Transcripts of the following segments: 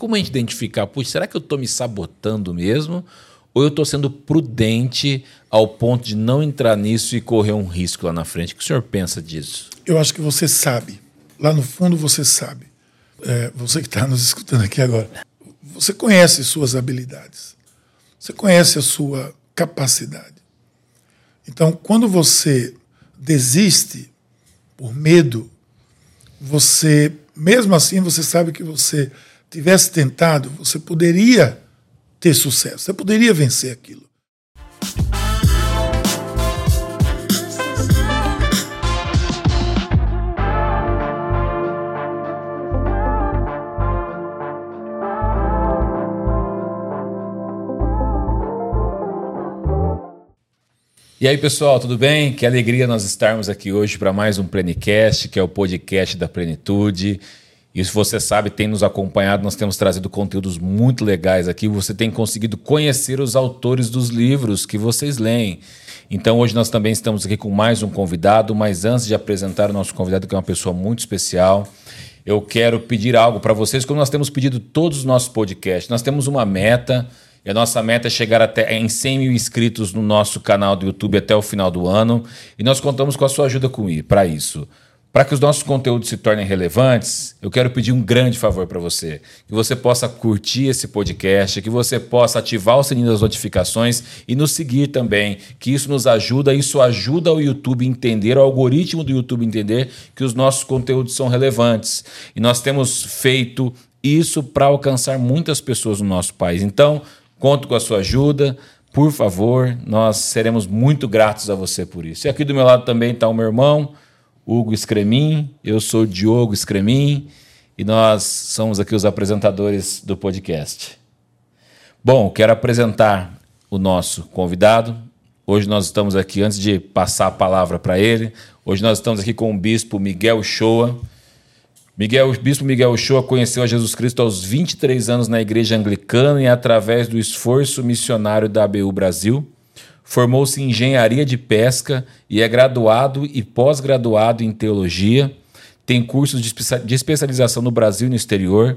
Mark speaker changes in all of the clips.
Speaker 1: como a gente identificar? Puxa, será que eu estou me sabotando mesmo? Ou eu estou sendo prudente ao ponto de não entrar nisso e correr um risco lá na frente? O que o senhor pensa disso?
Speaker 2: Eu acho que você sabe. Lá no fundo você sabe. É, você que está nos escutando aqui agora. Você conhece suas habilidades. Você conhece a sua capacidade. Então, quando você desiste por medo, você, mesmo assim, você sabe que você tivesse tentado, você poderia ter sucesso, você poderia vencer aquilo.
Speaker 1: E aí, pessoal, tudo bem? Que alegria nós estarmos aqui hoje para mais um Plenicast, que é o podcast da plenitude. Se você sabe, tem nos acompanhado, nós temos trazido conteúdos muito legais aqui. Você tem conseguido conhecer os autores dos livros que vocês leem. Então, hoje nós também estamos aqui com mais um convidado, mas antes de apresentar o nosso convidado, que é uma pessoa muito especial, eu quero pedir algo para vocês, como nós temos pedido todos os nossos podcasts. Nós temos uma meta e a nossa meta é chegar até em 100 mil inscritos no nosso canal do YouTube até o final do ano. E nós contamos com a sua ajuda para isso. Para que os nossos conteúdos se tornem relevantes, eu quero pedir um grande favor para você. Que você possa curtir esse podcast, que você possa ativar o sininho das notificações e nos seguir também. Que isso nos ajuda, isso ajuda o YouTube a entender, o algoritmo do YouTube entender que os nossos conteúdos são relevantes. E nós temos feito isso para alcançar muitas pessoas no nosso país. Então, Conto com a sua ajuda. Por favor, nós seremos muito gratos a você por isso. E aqui do meu lado também está o meu irmão, Hugo Scremin. Eu sou Diogo Scremin e nós somos aqui os apresentadores do podcast. Bom, quero apresentar o nosso convidado. Hoje nós estamos aqui, antes de passar a palavra para ele, hoje nós estamos aqui com o bispo Miguel Shoa. Miguel, o bispo Miguel Ochoa conheceu a Jesus Cristo aos 23 anos na igreja anglicana e através do esforço missionário da ABU Brasil, formou-se em engenharia de pesca e é graduado e pós-graduado em teologia, tem cursos de especialização no Brasil e no exterior,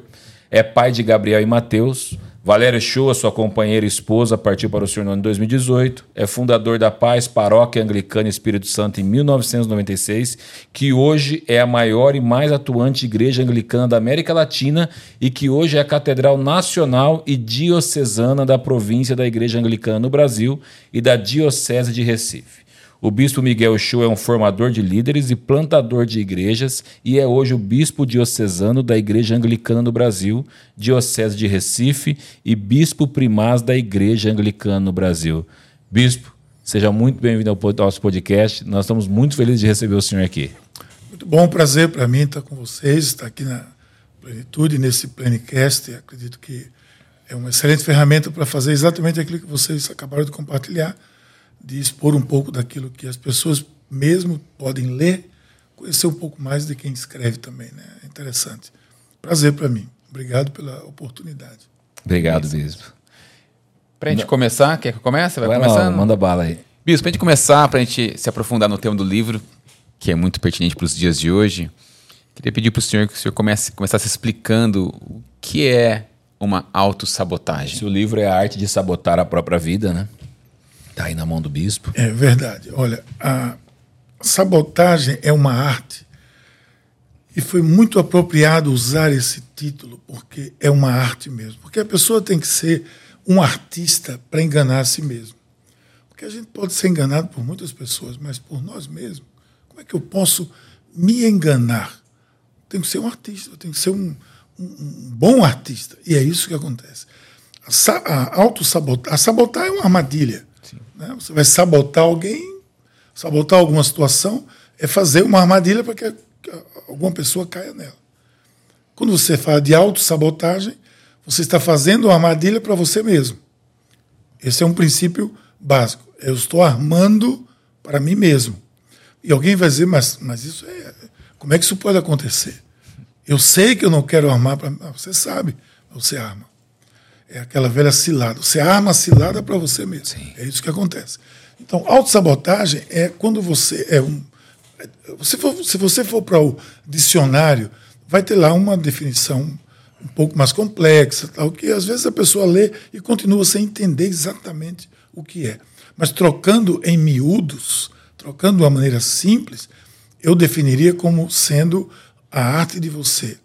Speaker 1: é pai de Gabriel e Mateus, Valério Shoa, sua companheira e esposa, partiu para o Senhor no ano de 2018. É fundador da Paz Paróquia Anglicana Espírito Santo em 1996, que hoje é a maior e mais atuante igreja anglicana da América Latina e que hoje é a Catedral Nacional e Diocesana da província da Igreja Anglicana no Brasil e da Diocese de Recife. O bispo Miguel Chu é um formador de líderes e plantador de igrejas e é hoje o bispo diocesano da Igreja Anglicana no Brasil, Diocese de Recife e bispo primaz da Igreja Anglicana no Brasil. Bispo, seja muito bem-vindo ao nosso podcast. Nós estamos muito felizes de receber o senhor aqui.
Speaker 2: Muito bom, prazer para mim estar com vocês, estar aqui na Plenitude, nesse Plenicast. Acredito que é uma excelente ferramenta para fazer exatamente aquilo que vocês acabaram de compartilhar de expor um pouco daquilo que as pessoas mesmo podem ler, conhecer um pouco mais de quem escreve também. Né? É interessante. Prazer para mim. Obrigado pela oportunidade.
Speaker 1: Obrigado, Bispo.
Speaker 3: Para a gente Não. começar, quer que comece?
Speaker 1: Vai, Vai começando? Lá, manda bala aí.
Speaker 3: Bispo, para a gente começar, para a gente se aprofundar no tema do livro, que é muito pertinente para os dias de hoje, queria pedir para o senhor que o senhor comece, começasse explicando o que é uma autossabotagem.
Speaker 1: Se o livro é a arte de sabotar a própria vida, né? Está aí na mão do bispo.
Speaker 2: É verdade. Olha, a sabotagem é uma arte. E foi muito apropriado usar esse título, porque é uma arte mesmo. Porque a pessoa tem que ser um artista para enganar a si mesmo. Porque a gente pode ser enganado por muitas pessoas, mas por nós mesmos. Como é que eu posso me enganar? Tenho que ser um artista, eu tenho que ser um, um, um bom artista. E é isso que acontece. A, a a sabotar é uma armadilha. Né? Você vai sabotar alguém, sabotar alguma situação, é fazer uma armadilha para que alguma pessoa caia nela. Quando você fala de autossabotagem, você está fazendo uma armadilha para você mesmo. Esse é um princípio básico. Eu estou armando para mim mesmo. E alguém vai dizer, mas, mas isso é. Como é que isso pode acontecer? Eu sei que eu não quero armar para. Você sabe, você arma. É aquela velha cilada. Você arma a cilada para você mesmo. Sim. É isso que acontece. Então, autossabotagem é quando você é um. Se, for, se você for para o dicionário, vai ter lá uma definição um pouco mais complexa, tal, que às vezes a pessoa lê e continua sem entender exatamente o que é. Mas trocando em miúdos, trocando de uma maneira simples, eu definiria como sendo a arte de você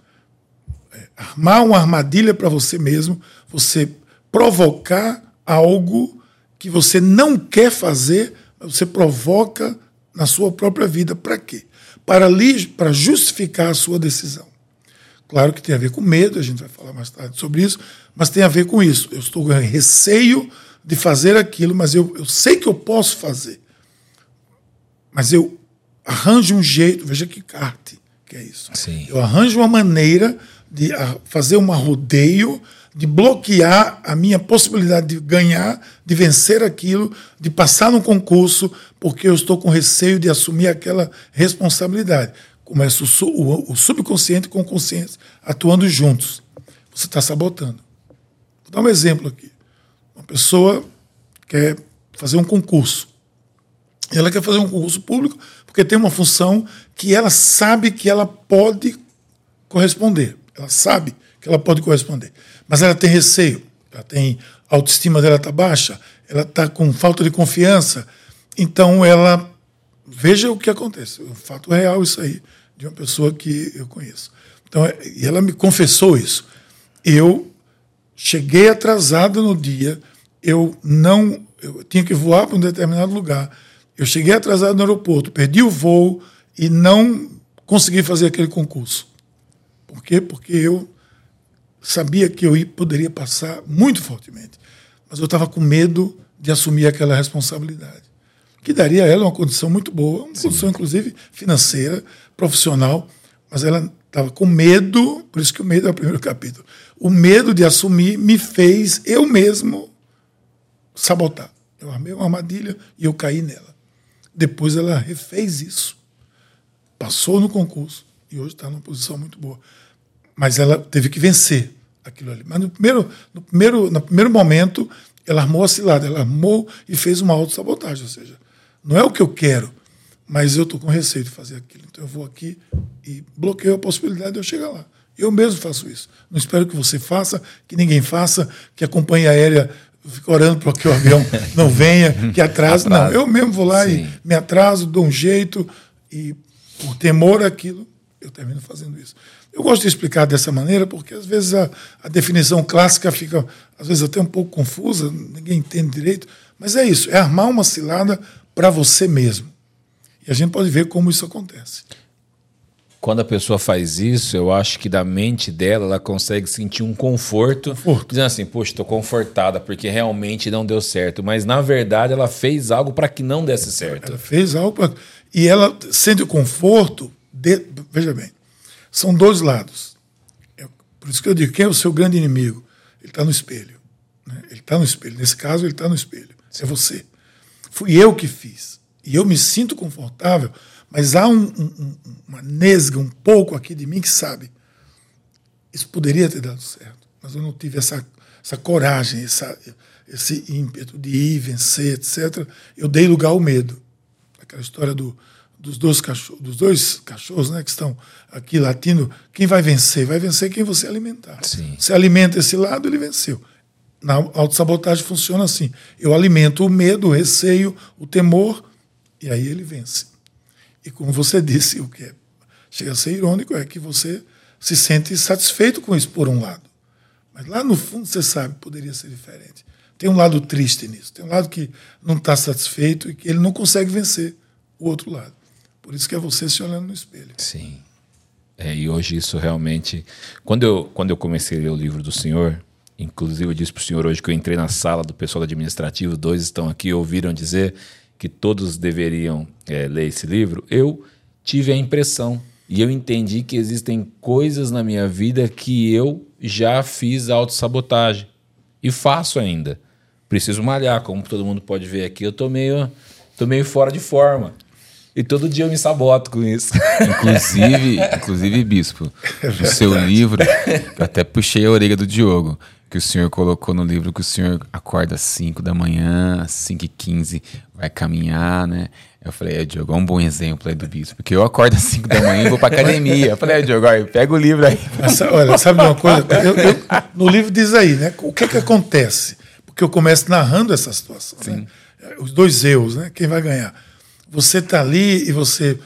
Speaker 2: é, armar uma armadilha para você mesmo, você provocar algo que você não quer fazer, você provoca na sua própria vida. Para quê? Para, para justificar a sua decisão. Claro que tem a ver com medo, a gente vai falar mais tarde sobre isso, mas tem a ver com isso. Eu estou com receio de fazer aquilo, mas eu, eu sei que eu posso fazer. Mas eu arranjo um jeito, veja que carte que é isso.
Speaker 1: Sim.
Speaker 2: Eu arranjo uma maneira de fazer um rodeio, de bloquear a minha possibilidade de ganhar, de vencer aquilo, de passar no concurso, porque eu estou com receio de assumir aquela responsabilidade. Começa o, subconsciente com o consciente atuando juntos. Você está sabotando. Vou dar um exemplo aqui. Uma pessoa quer fazer um concurso. Ela quer fazer um concurso público porque tem uma função que ela sabe que ela pode corresponder. Ela sabe ela pode corresponder. Mas ela tem receio, ela tem a autoestima dela está baixa, ela está com falta de confiança. Então ela veja o que acontece. Um fato real isso aí de uma pessoa que eu conheço. Então, e ela me confessou isso. Eu cheguei atrasado no dia, eu não, eu tinha que voar para um determinado lugar. Eu cheguei atrasado no aeroporto, perdi o voo e não consegui fazer aquele concurso. Por quê? Porque eu sabia que eu poderia passar muito fortemente, mas eu estava com medo de assumir aquela responsabilidade, que daria a ela uma condição muito boa, uma Sim. condição inclusive financeira, profissional, mas ela estava com medo, por isso que o medo é o primeiro capítulo. O medo de assumir me fez eu mesmo sabotar. Eu armei uma armadilha e eu caí nela. Depois ela refez isso, passou no concurso e hoje está numa posição muito boa. Mas ela teve que vencer aquilo ali. Mas no primeiro, no primeiro, no primeiro momento, ela armou a cilada, ela armou e fez uma autossabotagem. Ou seja, não é o que eu quero, mas eu estou com receio de fazer aquilo. Então eu vou aqui e bloqueio a possibilidade de eu chegar lá. Eu mesmo faço isso. Não espero que você faça, que ninguém faça, que a companhia aérea fique orando para que o avião não venha, que atrase. Não, eu mesmo vou lá Sim. e me atraso, dou um jeito e por temor àquilo, eu termino fazendo isso. Eu gosto de explicar dessa maneira porque às vezes a, a, definição clássica fica, às vezes, até um pouco confusa, ninguém entende direito, mas é isso, é armar uma cilada para você mesmo. E a gente pode ver como isso acontece.
Speaker 1: Quando a pessoa faz isso, eu acho que da mente dela ela consegue sentir um conforto, conforto. dizendo assim, poxa, estou confortada porque realmente não deu certo. Mas na verdade ela fez algo para que não desse certo.
Speaker 2: Ela fez algo para e ela sente o conforto, de... veja bem, são dois lados. É, por isso que eu digo, quem é o seu grande inimigo? Ele está no espelho. Né? Ele está no espelho. Nesse caso, ele está no espelho. É você. Fui eu que fiz. E eu me sinto confortável, mas há um, um, uma nesga um pouco aqui de mim que sabe. Isso poderia ter dado certo, mas eu não tive essa, essa coragem, essa, esse ímpeto de ir, vencer, etc. Eu dei lugar ao medo aquela história do, dos, dois cachorros, dos dois cachorros né, que estão aqui latindo, quem vai vencer? Vai vencer quem você alimentar.
Speaker 1: Sim.
Speaker 2: Você alimenta esse lado, ele venceu. Na autossabotagem funciona assim. Eu alimento o medo, o receio, o temor, e aí ele vence. E como você disse, o que é, chega a ser irônico é que você se sente satisfeito com isso, por um lado. Mas lá no fundo você sabe que poderia ser diferente. Tem um lado triste nisso, tem um lado que não está satisfeito e que ele não consegue vencer o outro lado. Por isso que é você se olhando no espelho.
Speaker 1: Sim. É, e hoje isso realmente. Quando eu, quando eu comecei a ler o livro do Senhor, inclusive eu disse para o Senhor hoje que eu entrei na sala do pessoal administrativo, dois estão aqui, ouviram dizer que todos deveriam é, ler esse livro. Eu tive a impressão e eu entendi que existem coisas na minha vida que eu já fiz autossabotagem e faço ainda preciso malhar, como todo mundo pode ver aqui, eu tô meio, tô meio fora de forma. E todo dia eu me saboto com isso.
Speaker 3: Inclusive, inclusive Bispo, é no seu livro, eu até puxei a orelha do Diogo, que o senhor colocou no livro que o senhor acorda às 5 da manhã, às 5 e 15 vai caminhar, né? Eu falei, é, Diogo, é um bom exemplo aí do bispo. Porque eu acordo às 5 da manhã e vou pra academia. Eu falei, é, Diogo, olha, pega o livro aí.
Speaker 2: Mas, olha, sabe uma coisa? Eu, eu, no livro diz aí, né? O que é que acontece? Porque eu começo narrando essa situação. Né? Os dois eus, né? Quem vai ganhar? Você tá ali e você.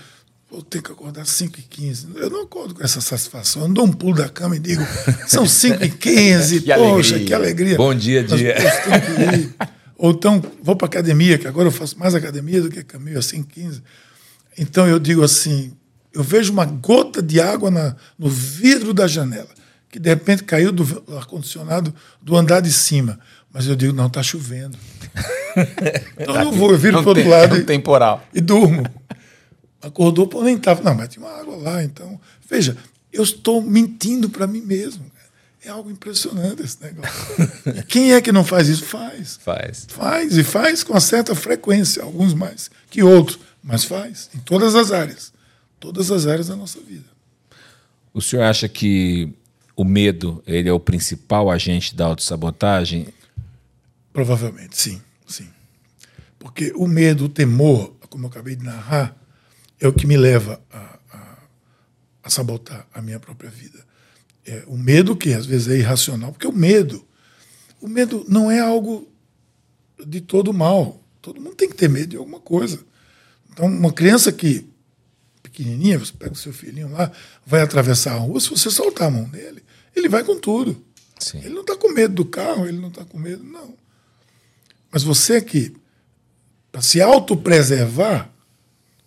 Speaker 2: Vou ter que acordar às 5 e 15 Eu não acordo com essa satisfação. Eu não dou um pulo da cama e digo, são 5 e 15
Speaker 3: Que
Speaker 2: poxa,
Speaker 3: alegria.
Speaker 2: que alegria.
Speaker 1: Bom dia,
Speaker 2: Mas,
Speaker 1: dia.
Speaker 2: poxa. Ou então, vou para academia, que agora eu faço mais academia do que caminho às 5 e 15 Então eu digo assim, eu vejo uma gota de água na, no vidro da janela, que de repente caiu do ar-condicionado do andar de cima. Mas eu digo, não, está chovendo. então eu não vou, eu viro para o outro
Speaker 3: tem-
Speaker 2: lado
Speaker 3: é
Speaker 2: e,
Speaker 3: temporal.
Speaker 2: e durmo. Acordou, pô, nem estava. Não, mas tinha uma água lá. Então, veja, eu estou mentindo para mim mesmo. É algo impressionante esse negócio. Quem é que não faz isso? Faz.
Speaker 1: Faz.
Speaker 2: Faz, e faz com uma certa frequência, alguns mais que outros, mas faz, em todas as áreas. Todas as áreas da nossa vida.
Speaker 1: O senhor acha que o medo ele é o principal agente da autossabotagem?
Speaker 2: Provavelmente, sim, sim. Porque o medo, o temor, como eu acabei de narrar, é o que me leva a, a, a sabotar a minha própria vida. É o medo que às vezes é irracional, porque o medo, o medo não é algo de todo mal. Todo mundo tem que ter medo de alguma coisa. Então, uma criança que pequenininha, você pega o seu filhinho lá, vai atravessar a rua, se você soltar a mão dele, ele vai com tudo.
Speaker 1: Sim.
Speaker 2: Ele não está com medo do carro, ele não está com medo, não. Mas você que, para se autopreservar,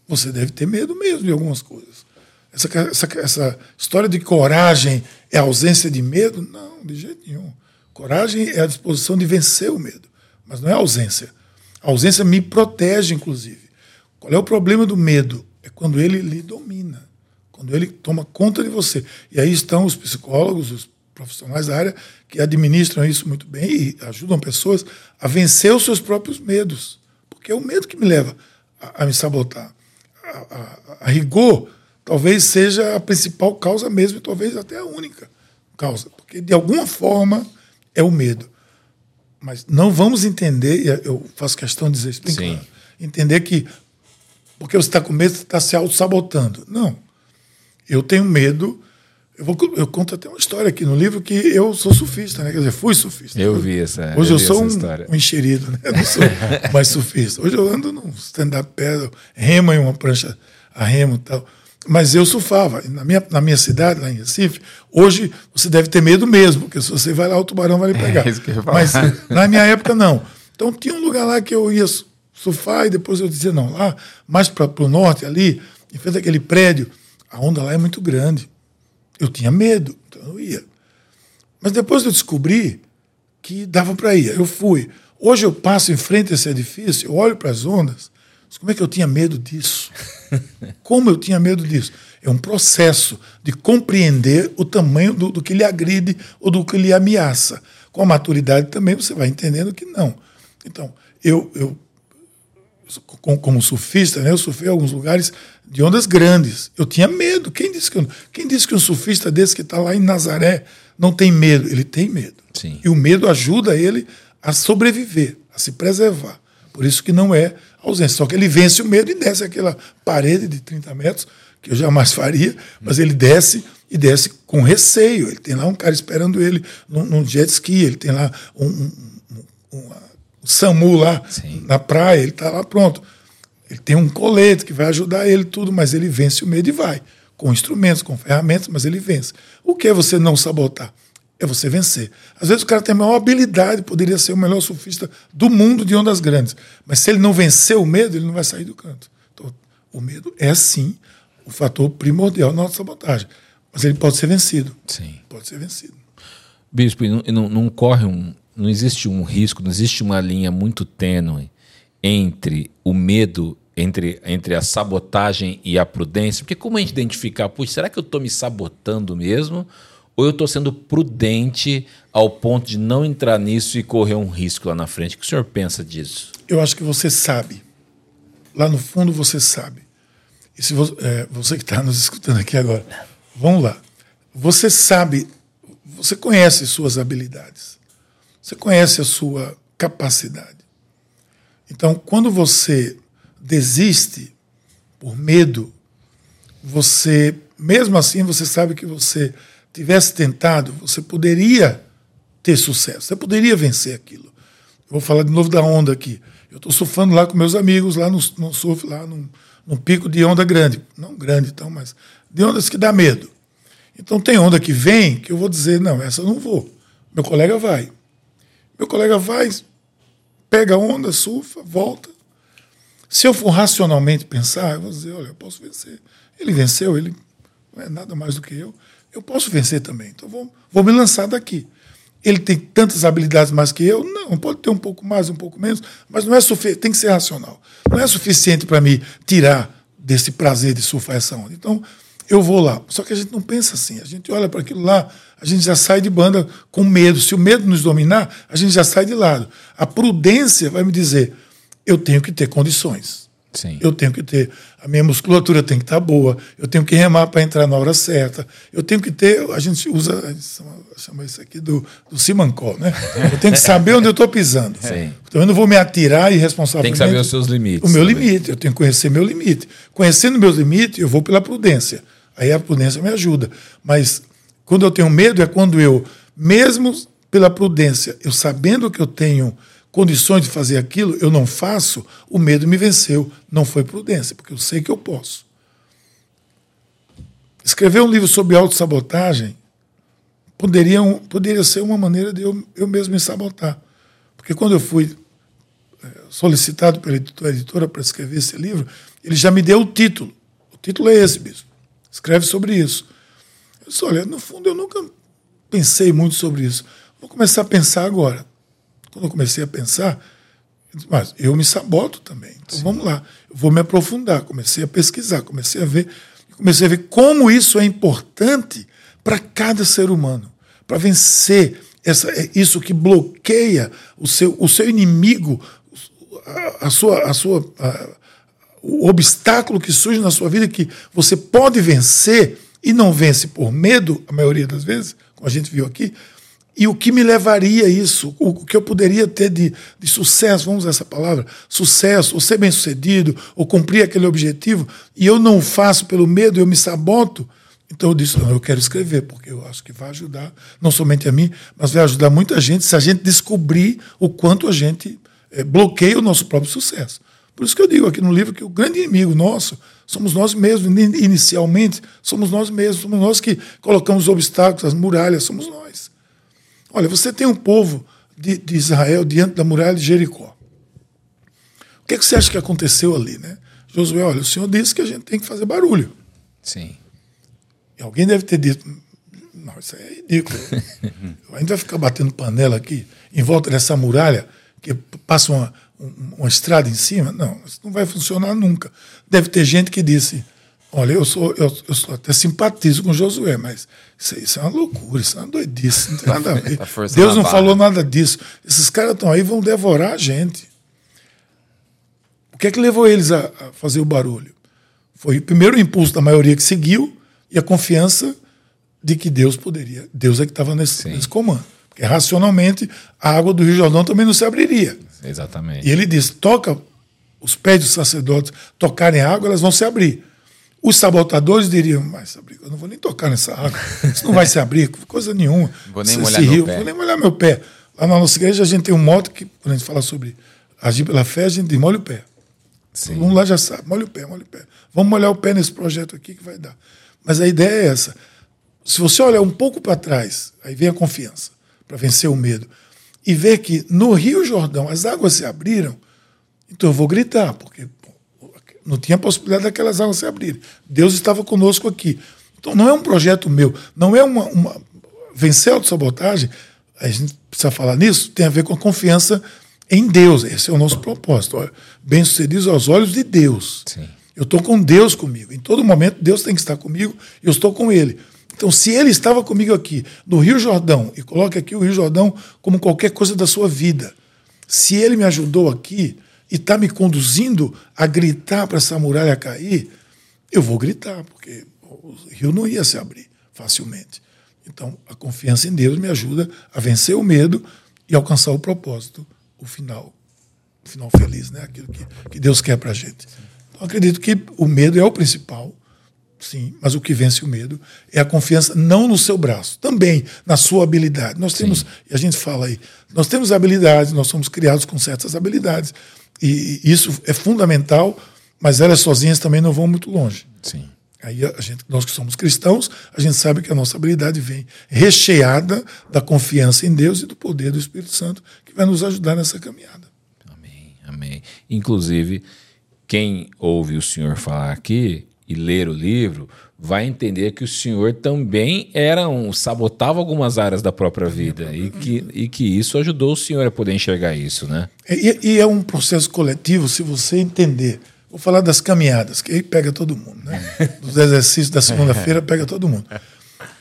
Speaker 2: você deve ter medo mesmo de algumas coisas. Essa, essa, essa história de coragem é ausência de medo? Não, de jeito nenhum. Coragem é a disposição de vencer o medo, mas não é ausência. A ausência me protege, inclusive. Qual é o problema do medo? É quando ele lhe domina, quando ele toma conta de você. E aí estão os psicólogos, os profissionais da área que administram isso muito bem e ajudam pessoas a vencer os seus próprios medos. Porque é o medo que me leva a, a me sabotar. A, a, a, rigor, talvez seja a principal causa mesmo, e talvez até a única causa. Porque, de alguma forma, é o medo. Mas não vamos entender, eu faço questão de dizer isso
Speaker 1: Sim.
Speaker 2: entender que porque você está com medo, você está se auto-sabotando. Não. Eu tenho medo. Eu, vou, eu conto até uma história aqui no livro que eu sou surfista, né? Quer dizer, fui surfista.
Speaker 1: Eu vi essa-
Speaker 2: Hoje
Speaker 1: eu
Speaker 2: eu, sou um, um enxerido, né? Não sou mais surfista. Hoje eu ando num stand-up paddle, remo em uma prancha a remo e tal. Mas eu surfava. Na minha, na minha cidade, lá em Recife, hoje você deve ter medo mesmo, porque se você vai lá, o tubarão vai lhe pegar.
Speaker 3: isso que eu ia falar.
Speaker 2: Mas na minha época, não. Então tinha um lugar lá que eu ia su- surfar e depois eu dizia, não, lá mais para o norte, ali, em frente àquele prédio, a onda lá é muito grande. Eu tinha medo, então eu ia. Mas depois eu descobri que dava para ir. Eu fui. Hoje eu passo em frente a esse edifício, eu olho para as ondas, como é que eu tinha medo disso? Como eu tinha medo disso? É um processo de compreender o tamanho do, do que lhe agride ou do que lhe ameaça. Com a maturidade também você vai entendendo que não. Então, eu, eu como, surfista, né, eu surfei em alguns lugares de ondas grandes. Eu tinha medo. Quem disse que, eu- quem disse que um surfista desse que está lá em Nazaré não tem medo? Ele tem medo.
Speaker 1: Sim.
Speaker 2: E o medo ajuda ele a sobreviver, a se preservar. Por isso que não é ausência. Só que ele vence o medo e desce aquela parede de 30 metros, que eu jamais faria, mas ele desce e desce com receio. Ele tem lá um cara esperando ele num, num jet ski, ele tem lá um, um, um, uma- um SAMU lá
Speaker 1: Sim.
Speaker 2: na praia, ele está lá pronto. Ele tem um colete que vai ajudar ele, tudo, mas ele vence o medo e vai. Com instrumentos, com ferramentas, mas ele vence. O que é você não sabotar? É você vencer. Às vezes o cara tem a maior habilidade, poderia ser o melhor surfista do mundo de ondas grandes. Mas se ele não vencer o medo, ele não vai sair do canto. Então, o medo é sim o fator primordial na sabotagem. Mas ele pode ser vencido.
Speaker 1: Sim.
Speaker 2: Pode ser vencido.
Speaker 1: Bispo, e não, não, não corre um. Não existe um risco, não existe uma linha muito tênue entre o medo, entre, entre a sabotagem e a prudência. Porque como a gente identificar, puxa, será que eu estou me sabotando mesmo? Ou eu estou sendo prudente ao ponto de não entrar nisso e correr um risco lá na frente? O que o senhor pensa disso?
Speaker 2: Eu acho que você sabe. Lá no fundo você sabe. E se você, é, você que está nos escutando aqui agora, vamos lá. Você sabe, você conhece suas habilidades. Você conhece a sua capacidade. Então, quando você desiste por medo, você, mesmo assim, você sabe que você tivesse tentado, você poderia ter sucesso, você poderia vencer aquilo. Vou falar de novo da onda aqui. Eu estou surfando lá com meus amigos, lá no, no surf, lá num, num, pico de onda grande. Não grande, então, mas de ondas que dá medo. Então tem onda que vem que eu vou dizer, não, essa eu não vou. Meu colega vai. Meu colega vai, pega onda, surfa, volta. Se eu for racionalmente pensar, eu vou dizer, olha, eu posso vencer. Ele venceu, ele não é nada mais do que eu. Eu posso vencer também. Então vou, vou me lançar daqui. Ele tem tantas habilidades mais que eu? Não, pode ter um pouco mais, um pouco menos, mas não é suficiente, tem que ser racional. Não é suficiente para me tirar desse prazer de surfar essa onda. Então, eu vou lá. Só que a gente não pensa assim. A gente olha para aquilo lá, a gente já sai de banda com medo. Se o medo nos dominar, a gente já sai de lado. A prudência vai me dizer: eu tenho que ter condições.
Speaker 1: Sim.
Speaker 2: Eu tenho que ter, a minha musculatura tem que estar boa, eu tenho que remar para entrar na hora certa, eu tenho que ter, a gente usa, a gente chama, isso aqui do, do Simancol, né? Eu tenho que saber onde eu estou pisando.
Speaker 1: Sim.
Speaker 2: Então eu não vou me atirar irresponsavelmente.
Speaker 1: Tem que saber os seus limites.
Speaker 2: O meu
Speaker 1: também.
Speaker 2: limite, eu tenho que conhecer meu limite. Conhecendo meus limites, eu vou pela prudência. Aí a prudência me ajuda. Mas quando eu tenho medo é quando eu, mesmo pela prudência, eu sabendo que eu tenho condições de fazer aquilo, eu não faço, o medo me venceu. Não foi prudência, porque eu sei que eu posso. Escrever um livro sobre autossabotagem poderia, poderia ser uma maneira de eu, eu mesmo me sabotar. Porque quando eu fui eh, solicitado pela editora para escrever esse livro, ele já me deu o título. O título é esse, bispo. Escreve sobre isso. Eu disse, olha, no fundo eu nunca pensei muito sobre isso. Vou começar a pensar agora. Quando eu comecei a pensar, mas eu me saboto também. Então Sim. vamos lá, eu vou me aprofundar. Comecei a pesquisar, comecei a ver, comecei a ver como isso é importante para cada ser humano, para vencer essa, é isso que bloqueia o seu, o seu inimigo, a, a sua, a sua, a, o obstáculo que surge na sua vida que você pode vencer e não vence por medo, a maioria das vezes, como a gente viu aqui, e o que me levaria a isso? O que eu poderia ter de, de sucesso, vamos usar essa palavra, sucesso, ou ser bem sucedido, ou cumprir aquele objetivo, e eu não faço pelo medo, eu me saboto. Então eu disse: não, eu quero escrever, porque eu acho que vai ajudar, não somente a mim, mas vai ajudar muita gente se a gente descobrir o quanto a gente é, bloqueia o nosso próprio sucesso. Por isso que eu digo aqui no livro que o grande inimigo nosso somos nós mesmos, inicialmente, somos nós mesmos, somos nós que colocamos os obstáculos, as muralhas, somos nós. Olha, você tem um povo de, de Israel diante da muralha de Jericó. O que, é que você acha que aconteceu ali, né? Josué, olha, o Senhor disse que a gente tem que fazer barulho.
Speaker 1: Sim.
Speaker 2: E alguém deve ter dito, não, isso aí é ridículo. a gente vai ficar batendo panela aqui, em volta dessa muralha, que passa uma, uma estrada em cima? Não, isso não vai funcionar nunca. Deve ter gente que disse, Olha, eu sou, eu, eu até simpatizo com Josué, mas isso, isso, é uma loucura, isso é uma doidice, não tem nada a ver. Tá Deus não barra. falou nada disso. Esses caras estão aí vão devorar a gente. O que é que levou eles a, a fazer o barulho? Foi o primeiro impulso da maioria que seguiu e a confiança de que Deus poderia. Deus é que estava nesse, nesse comando. Porque racionalmente a água do Rio Jordão também não se abriria.
Speaker 1: Exatamente.
Speaker 2: E ele disse: toca os pés dos sacerdotes tocarem água, elas vão se abrir. Os sabotadores diriam, mas eu não vou nem tocar nessa água, isso não vai se abrir, coisa nenhuma.
Speaker 3: Vou nem molhar meu rio, pé.
Speaker 2: Vou nem molhar meu pé. Lá na nossa igreja a gente tem um modo que, quando a gente fala sobre agir pela fé, a gente diz, molha o pé. Sim. Todo mundo lá já sabe, molha o pé, molha o pé. Vamos molhar o pé nesse projeto aqui que vai dar. Mas a ideia é essa. Se você olhar um pouco para trás, aí vem a confiança, para vencer o medo, e ver que no Rio Jordão as águas se abriram, então eu vou gritar, porque não tinha possibilidade daquelas águas se abrirem. Deus estava conosco aqui. Então não é um projeto meu, não é uma. uma vencer a autossabotagem, a gente precisa falar nisso, tem a ver com a confiança em Deus. Esse é o nosso propósito. Bem-sucedidos aos olhos de Deus.
Speaker 1: Sim.
Speaker 2: Eu estou com Deus comigo. Em todo momento, Deus tem que estar comigo eu estou com Ele. Então, se Ele estava comigo aqui, no Rio Jordão, e coloque aqui o Rio Jordão como qualquer coisa da sua vida, se Ele me ajudou aqui, e está me conduzindo a gritar para essa muralha cair, eu vou gritar, porque o rio não ia se abrir facilmente. Então, a confiança em Deus me ajuda a vencer o medo e alcançar o propósito, o final final feliz, né? Aquilo que, que Deus quer para a gente. Então, acredito que o medo é o principal, sim, mas o que vence o medo é a confiança não no seu braço, também na sua habilidade. Nós temos, sim. e a gente fala aí, nós temos habilidades, nós somos criados com certas habilidades, e isso é fundamental, mas elas sozinhas também não vão muito longe.
Speaker 1: Sim.
Speaker 2: Aí a gente, nós que somos cristãos, a gente sabe que a nossa habilidade vem recheada da confiança em Deus e do poder do Espírito Santo que vai nos ajudar nessa caminhada.
Speaker 1: Amém, amém. Inclusive, quem ouve o senhor falar aqui e ler o livro vai entender que o senhor também era um sabotava algumas áreas da própria vida e que, e que isso ajudou o senhor a poder enxergar isso, né?
Speaker 2: E, e é um processo coletivo se você entender Vou falar das caminhadas, que aí pega todo mundo, né? Dos exercícios da segunda-feira pega todo mundo.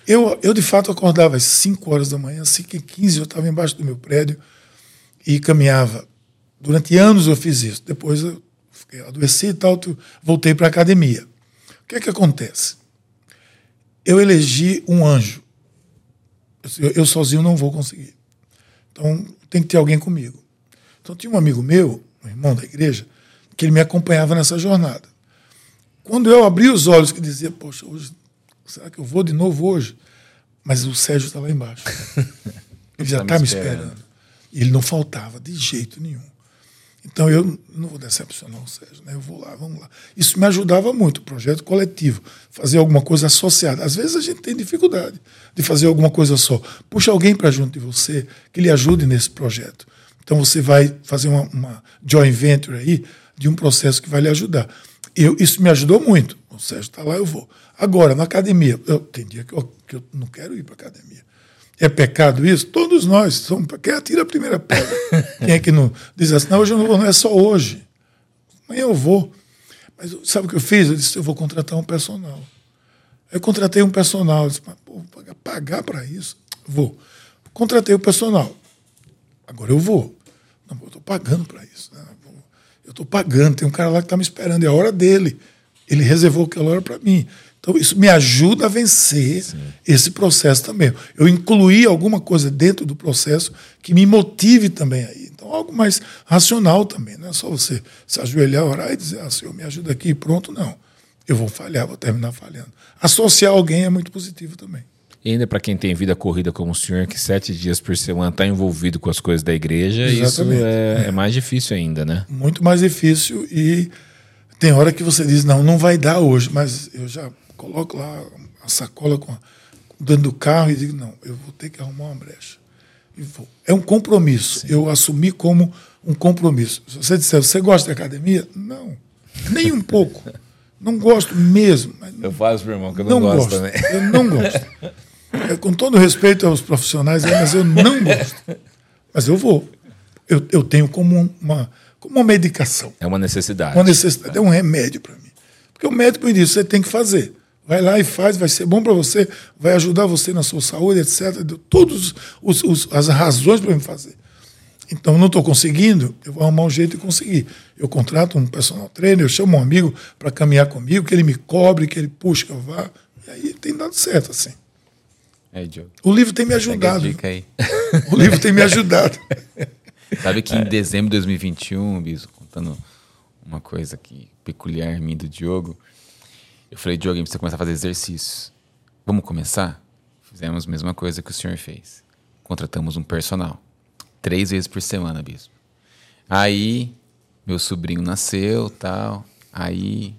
Speaker 2: Eu, eu, de fato, acordava às 5 horas da manhã, 5 e 15 eu estava embaixo do meu prédio e caminhava. Durante anos eu fiz isso. Depois eu fiquei adoeci e tal, voltei para a academia. O que é que acontece? Eu elegi um anjo. Eu, eu sozinho não vou conseguir. Então tem que ter alguém comigo. Então tinha um amigo meu, um irmão da igreja, que ele me acompanhava nessa jornada. Quando eu abri os olhos que dizia, poxa, hoje, será que eu vou de novo hoje? Mas o Sérgio está lá embaixo. Ele já está tá me esperando. E ele não faltava de jeito nenhum. Então eu não vou decepcionar o Sérgio, né? eu vou lá, vamos lá. Isso me ajudava muito, projeto coletivo, fazer alguma coisa associada. Às vezes a gente tem dificuldade de fazer alguma coisa só. Puxa alguém para junto de você que lhe ajude nesse projeto. Então você vai fazer uma, uma joint venture aí de um processo que vai lhe ajudar. Eu, isso me ajudou muito. O Sérgio está lá, eu vou. Agora, na academia, eu, tem dia que eu, que eu não quero ir para academia. É pecado isso? Todos nós somos. Quem atira a primeira pedra? Quem é que não diz assim, não, hoje eu não vou, não é só hoje. Amanhã eu vou. Mas sabe o que eu fiz? Eu disse, eu vou contratar um personal. Eu contratei um personal. Eu disse, mas pô, pagar, para isso? Vou. Contratei o personal. Agora eu vou. Não, eu estou pagando para isso. Né? Eu estou pagando, tem um cara lá que está me esperando, é a hora dele. Ele reservou aquela hora para mim. Então, isso me ajuda a vencer Sim. esse processo também. Eu incluí alguma coisa dentro do processo que me motive também aí. Então, algo mais racional também. Não é só você se ajoelhar, orar e dizer, ah, Senhor, me ajuda aqui e pronto. Não. Eu vou falhar, vou terminar falhando. Associar alguém é muito positivo também.
Speaker 1: E ainda para quem tem vida corrida como o senhor, que sete dias por semana está envolvido com as coisas da igreja, Exatamente. isso é, é. é, mais difícil ainda, né?
Speaker 2: Muito mais difícil e tem hora que você diz, não, não vai dar hoje, mas eu já coloco lá a sacola com a, dentro do carro e digo, não, eu vou ter que arrumar uma brecha. É um compromisso. Sim. Eu assumi como um compromisso. Se você disser, você gosta de academia? Não, nem um pouco. Não gosto mesmo.
Speaker 1: eu faço, meu irmão, que eu não, não gosto, gosto também.
Speaker 2: Eu não gosto. É, com todo respeito aos profissionais, é, mas eu não gosto. Mas eu vou. Eu, eu tenho como uma, como uma medicação.
Speaker 1: É uma necessidade.
Speaker 2: Uma necessidade, é um remédio para mim. Porque o médico me diz, você tem que fazer. Vai lá e faz, vai ser bom para você, vai ajudar você na sua saúde, etc. Deu todas as razões para me fazer. Então, não estou conseguindo, eu vou arrumar um jeito de conseguir. Eu contrato um personal trainer, eu chamo um amigo para caminhar comigo, que ele me cobre, que ele puxe, que eu vá. E aí tem dado certo, assim.
Speaker 3: É, Diogo.
Speaker 2: O livro tem me ajudado. o livro tem me ajudado.
Speaker 3: Sabe que em dezembro de 2021, Biso, contando uma coisa aqui peculiar em mim do Diogo, eu falei, Diogo, a gente começar a fazer exercícios. Vamos começar? Fizemos a mesma coisa que o senhor fez. Contratamos um personal. Três vezes por semana, Bispo. Aí, meu sobrinho nasceu, tal. Aí,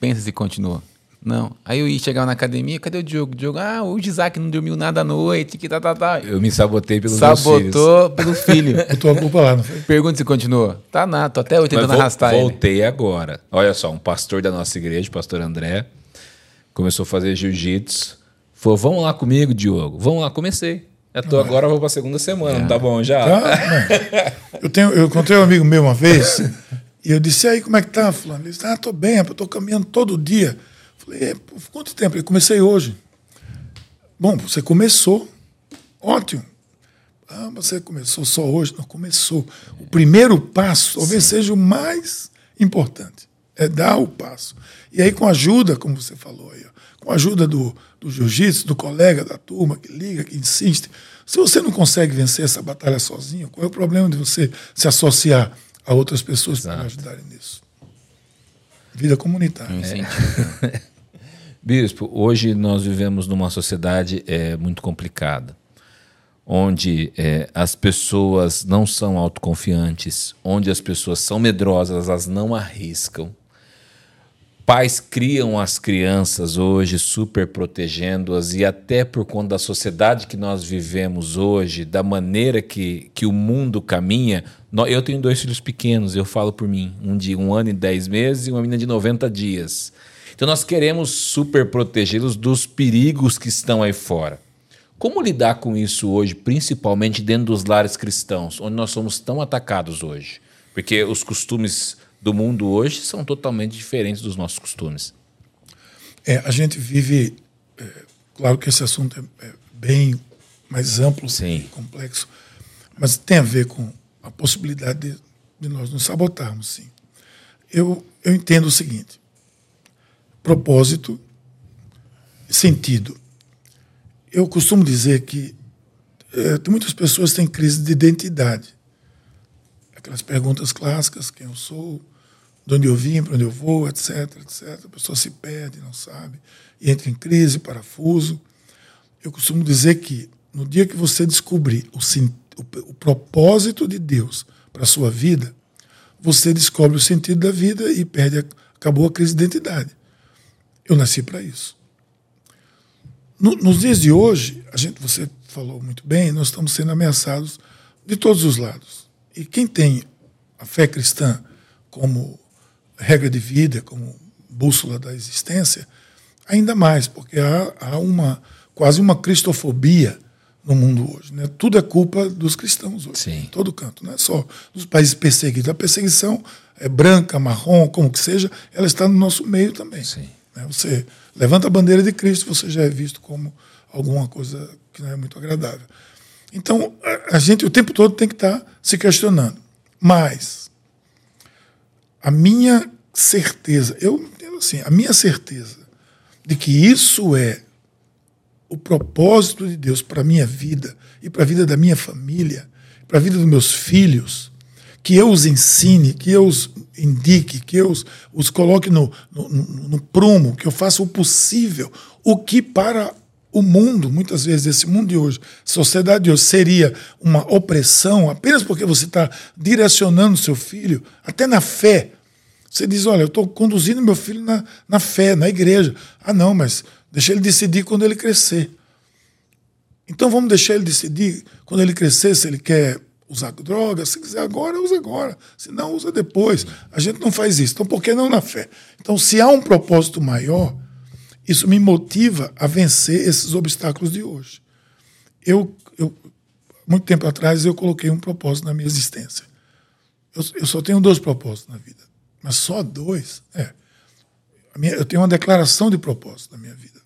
Speaker 3: pensa se continua. Não. Aí eu ia chegar na academia, cadê o Diogo? O Diogo, ah, o Isaac não dormiu nada à noite, que tá, tá, tá.
Speaker 1: Eu me sabotei pelo
Speaker 3: Sabotou pelo filho.
Speaker 2: Botou a culpa lá, não foi?
Speaker 3: Pergunta se continua. Tá nada, tô até hoje tentando Mas arrastar
Speaker 1: Voltei ele. agora. Olha só, um pastor da nossa igreja, o pastor André, começou a fazer jiu-jitsu. Falou, vamos lá comigo, Diogo. Vamos lá, comecei. Eu tô, agora eu vou pra segunda semana, é. tá bom já? Tá,
Speaker 2: eu, tenho, eu encontrei um amigo meu uma vez e eu disse, aí, como é que tá, fulano? Ele disse, ah, tô bem, eu tô caminhando todo dia. Falei, é, quanto tempo? Eu comecei hoje. Bom, você começou. Ótimo. Ah, você começou só hoje? Não, começou. O primeiro passo talvez Sim. seja o mais importante. É dar o passo. E aí, com a ajuda, como você falou aí, ó, com a ajuda do, do jiu-jitsu, do colega da turma que liga, que insiste. Se você não consegue vencer essa batalha sozinho, qual é o problema de você se associar a outras pessoas para ajudarem nisso. Vida comunitária.
Speaker 3: É.
Speaker 1: Bispo, hoje nós vivemos numa sociedade é, muito complicada, onde é, as pessoas não são autoconfiantes, onde as pessoas são medrosas, elas não arriscam. Pais criam as crianças hoje super protegendo-as e até por conta da sociedade que nós vivemos hoje, da maneira que, que o mundo caminha. Eu tenho dois filhos pequenos, eu falo por mim, um de um ano e dez meses e uma menina de 90 dias. Então nós queremos super protegê-los dos perigos que estão aí fora. Como lidar com isso hoje, principalmente dentro dos lares cristãos, onde nós somos tão atacados hoje? Porque os costumes do mundo hoje são totalmente diferentes dos nossos costumes.
Speaker 2: É, a gente vive. É, claro que esse assunto é, é bem mais amplo Sim. e complexo, mas tem a ver com a possibilidade de, de nós nos sabotarmos, sim. Eu, eu entendo o seguinte: propósito, sentido. Eu costumo dizer que é, muitas pessoas têm crise de identidade aquelas perguntas clássicas, quem eu sou, de onde eu vim, para onde eu vou, etc, etc. A pessoa se perde, não sabe, e entra em crise, parafuso. Eu costumo dizer que no dia que você descobrir o, o, o propósito de Deus para a sua vida, você descobre o sentido da vida e perde, a, acabou a crise de identidade. Eu nasci para isso. No, nos dias de hoje, a gente, você falou muito bem, nós estamos sendo ameaçados de todos os lados. E quem tem a fé cristã como regra de vida, como bússola da existência, ainda mais, porque há, há uma quase uma cristofobia no mundo hoje. Né? Tudo é culpa dos cristãos hoje, Sim. em todo canto, não é só dos países perseguidos. A perseguição é branca, marrom, como que seja, ela está no nosso meio também. Sim. Né? Você levanta a bandeira de Cristo, você já é visto como alguma coisa que não é muito agradável. Então, a gente o tempo todo tem que estar se questionando. Mas, a minha certeza, eu entendo assim, a minha certeza de que isso é o propósito de Deus para a minha vida e para a vida da minha família, para a vida dos meus filhos, que eu os ensine, que eu os indique, que eu os, os coloque no, no, no prumo, que eu faça o possível, o que para o mundo, muitas vezes, esse mundo de hoje, sociedade de hoje, seria uma opressão apenas porque você está direcionando seu filho, até na fé. Você diz: Olha, eu estou conduzindo meu filho na, na fé, na igreja. Ah, não, mas deixa ele decidir quando ele crescer. Então vamos deixar ele decidir quando ele crescer se ele quer usar droga. Se quiser agora, usa agora. Se não, usa depois. A gente não faz isso. Então por que não na fé? Então, se há um propósito maior isso me motiva a vencer esses obstáculos de hoje. Eu, eu muito tempo atrás, eu coloquei um propósito na minha existência. Eu, eu só tenho dois propósitos na vida, mas só dois. É. Minha, eu tenho uma declaração de propósito na minha vida.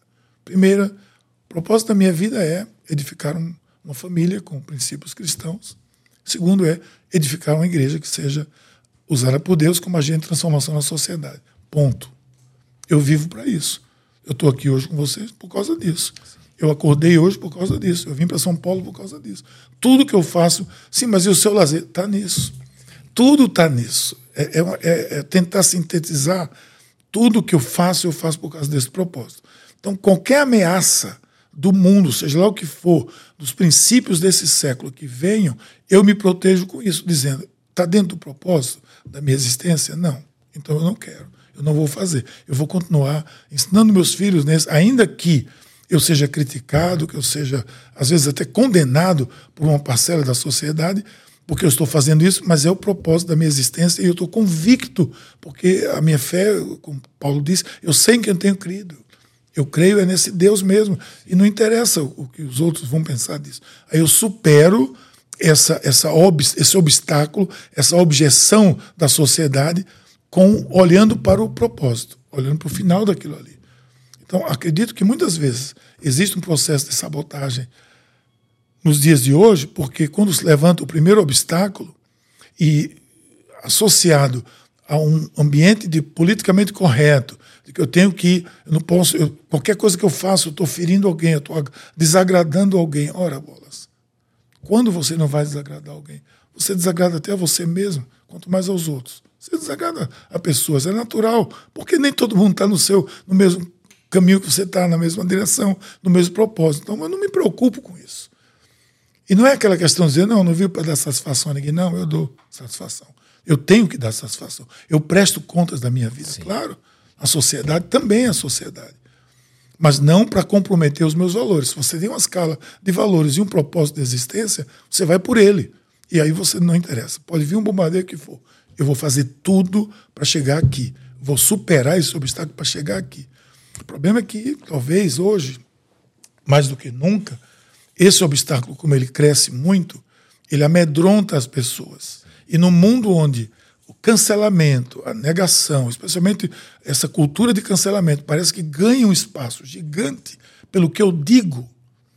Speaker 2: Primeira, o propósito da minha vida é edificar um, uma família com princípios cristãos. Segundo é edificar uma igreja que seja usada por Deus como agente de transformação na sociedade. Ponto. Eu vivo para isso. Eu estou aqui hoje com vocês por causa disso. Eu acordei hoje por causa disso. Eu vim para São Paulo por causa disso. Tudo que eu faço, sim, mas e o seu lazer? Está nisso. Tudo está nisso. É, é, é, é, tentar sintetizar tudo que eu faço, eu faço por causa desse propósito. Então, qualquer ameaça do mundo, seja lá o que for, dos princípios desse século que venham, eu me protejo com isso, dizendo: está dentro do propósito da minha existência? Não. Então eu não quero eu não vou fazer. Eu vou continuar ensinando meus filhos nesse, ainda que eu seja criticado, que eu seja, às vezes, até condenado por uma parcela da sociedade, porque eu estou fazendo isso, mas é o propósito da minha existência e eu estou convicto, porque a minha fé, como Paulo disse, eu sei em quem eu tenho crido. Eu creio é nesse Deus mesmo. E não interessa o que os outros vão pensar disso. Aí eu supero essa, essa esse obstáculo, essa objeção da sociedade com olhando para o propósito, olhando para o final daquilo ali. Então, acredito que muitas vezes existe um processo de sabotagem nos dias de hoje, porque quando se levanta o primeiro obstáculo e associado a um ambiente de politicamente correto, eu tenho que, eu não posso, eu, qualquer coisa que eu faço, eu estou ferindo alguém, eu estou desagradando alguém. Ora, bolas, Quando você não vai desagradar alguém? Você desagrada até a você mesmo, quanto mais aos outros. Você desagrada a pessoas, é natural, porque nem todo mundo está no seu no mesmo caminho que você está, na mesma direção, no mesmo propósito. Então, eu não me preocupo com isso. E não é aquela questão de dizer, não, não viu para dar satisfação a ninguém. Não, eu dou satisfação. Eu tenho que dar satisfação. Eu presto contas da minha vida, Sim. claro. A sociedade também é a sociedade. Mas não para comprometer os meus valores. Se você tem uma escala de valores e um propósito de existência, você vai por ele. E aí você não interessa. Pode vir um bombardeio que for. Eu vou fazer tudo para chegar aqui. Vou superar esse obstáculo para chegar aqui. O problema é que, talvez hoje, mais do que nunca, esse obstáculo, como ele cresce muito, ele amedronta as pessoas. E no mundo onde o cancelamento, a negação, especialmente essa cultura de cancelamento, parece que ganha um espaço gigante pelo que eu digo,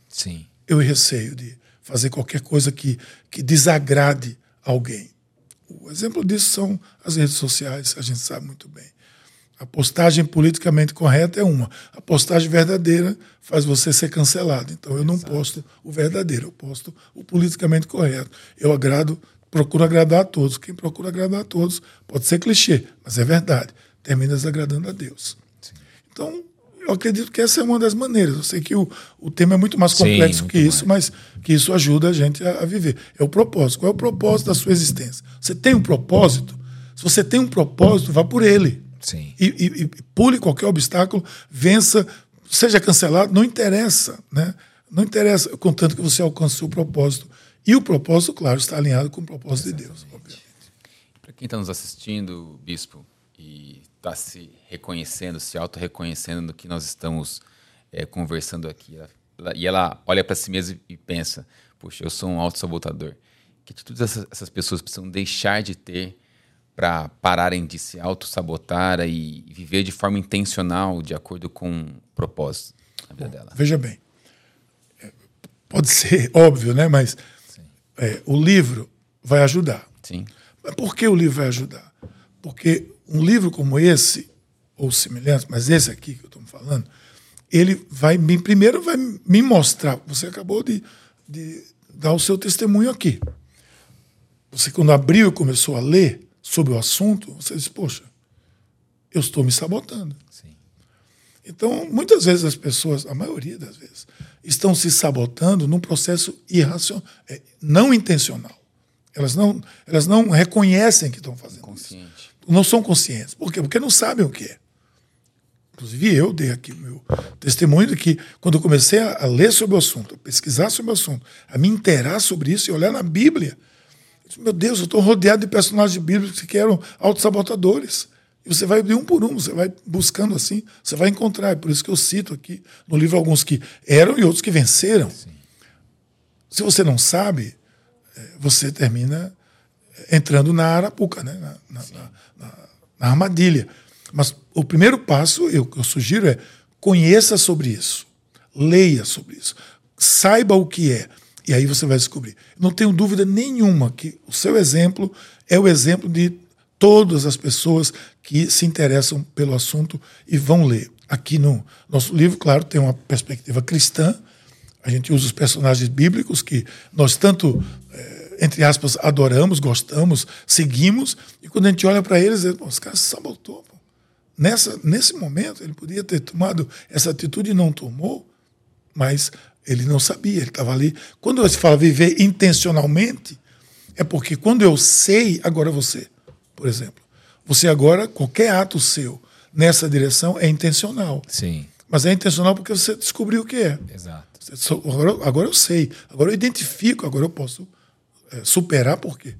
Speaker 1: Sim.
Speaker 2: eu receio de fazer qualquer coisa que, que desagrade alguém. O exemplo disso são as redes sociais, a gente sabe muito bem. A postagem politicamente correta é uma. A postagem verdadeira faz você ser cancelado. Então eu não Exato. posto o verdadeiro, eu posto o politicamente correto. Eu agrado, procuro agradar a todos. Quem procura agradar a todos pode ser clichê, mas é verdade. Termina desagradando a Deus. Sim. Então, eu acredito que essa é uma das maneiras. Eu sei que o, o tema é muito mais complexo Sim, que isso, mais. mas que isso ajuda a gente a, a, viver. É o propósito. Qual é o propósito da sua existência? Você tem um propósito? Se você tem um propósito, vá por ele.
Speaker 1: Sim.
Speaker 2: E, e, e pule qualquer obstáculo, vença, seja cancelado, não interessa, né? Não interessa, contanto que você alcance o seu propósito. E o propósito, claro, está alinhado com o propósito Exatamente. de Deus.
Speaker 3: Para quem está nos assistindo, Bispo, e está se reconhecendo, se auto-reconhecendo no que nós estamos é, conversando aqui, ela, e ela olha para si mesma e pensa: Poxa, eu sou um auto-sabotador. Que atitudes essas, essas pessoas precisam deixar de ter para pararem de se auto-sabotar e viver de forma intencional, de acordo com o propósito da vida Bom, dela?
Speaker 2: Veja bem, é, pode ser óbvio, né? mas é, o livro vai ajudar.
Speaker 3: Sim.
Speaker 2: Mas por que o livro vai ajudar? Porque um livro como esse, ou semelhante, mas esse aqui que eu estou falando, ele vai me, primeiro vai me mostrar. Você acabou de, de dar o seu testemunho aqui. Você, quando abriu e começou a ler, sobre o assunto, você diz, poxa, eu estou me sabotando.
Speaker 3: Sim.
Speaker 2: Então, muitas vezes as pessoas, a maioria das vezes, estão se sabotando num processo irracional, é, não intencional. Elas não, elas não reconhecem que estão fazendo
Speaker 3: Consciente.
Speaker 2: isso. Não são conscientes. Por quê? Porque não sabem o que é. Inclusive, eu dei aqui o meu testemunho de que, quando eu comecei a, ler sobre o assunto, a pesquisar sobre o assunto, a me interar sobre isso e olhar na Bíblia, meu Deus, eu estou rodeado de personagens bíblicos que eram autossabotadores. E você vai de um por um, você vai buscando assim, você vai encontrar. É por isso que eu cito aqui no livro alguns que eram e outros que venceram. Sim. Se você não sabe, é, você termina é, entrando na arapuca, né? na, na, na, na armadilha. Mas o primeiro passo, eu, eu sugiro, é conheça sobre isso, leia sobre isso, saiba o que é. E aí você vai descobrir. Não tenho dúvida nenhuma que o seu exemplo é o exemplo de todas as pessoas que se interessam pelo assunto e vão ler. Aqui no nosso livro, claro, tem uma perspectiva cristã. A gente usa os personagens bíblicos que nós tanto, é, entre aspas, adoramos, gostamos, seguimos. E quando a gente olha para eles, os caras se sabotou. Nessa, nesse momento, ele podia ter tomado essa atitude e não tomou, mas ele não sabia, ele estava ali. Quando se fala viver intencionalmente, é porque quando eu sei, agora você, por exemplo, você agora, qualquer ato seu nessa direção é intencional.
Speaker 1: Sim.
Speaker 2: Mas é intencional porque você descobriu o que é.
Speaker 1: Exato.
Speaker 2: Agora, agora eu sei, agora eu identifico, agora eu posso é, superar por quê?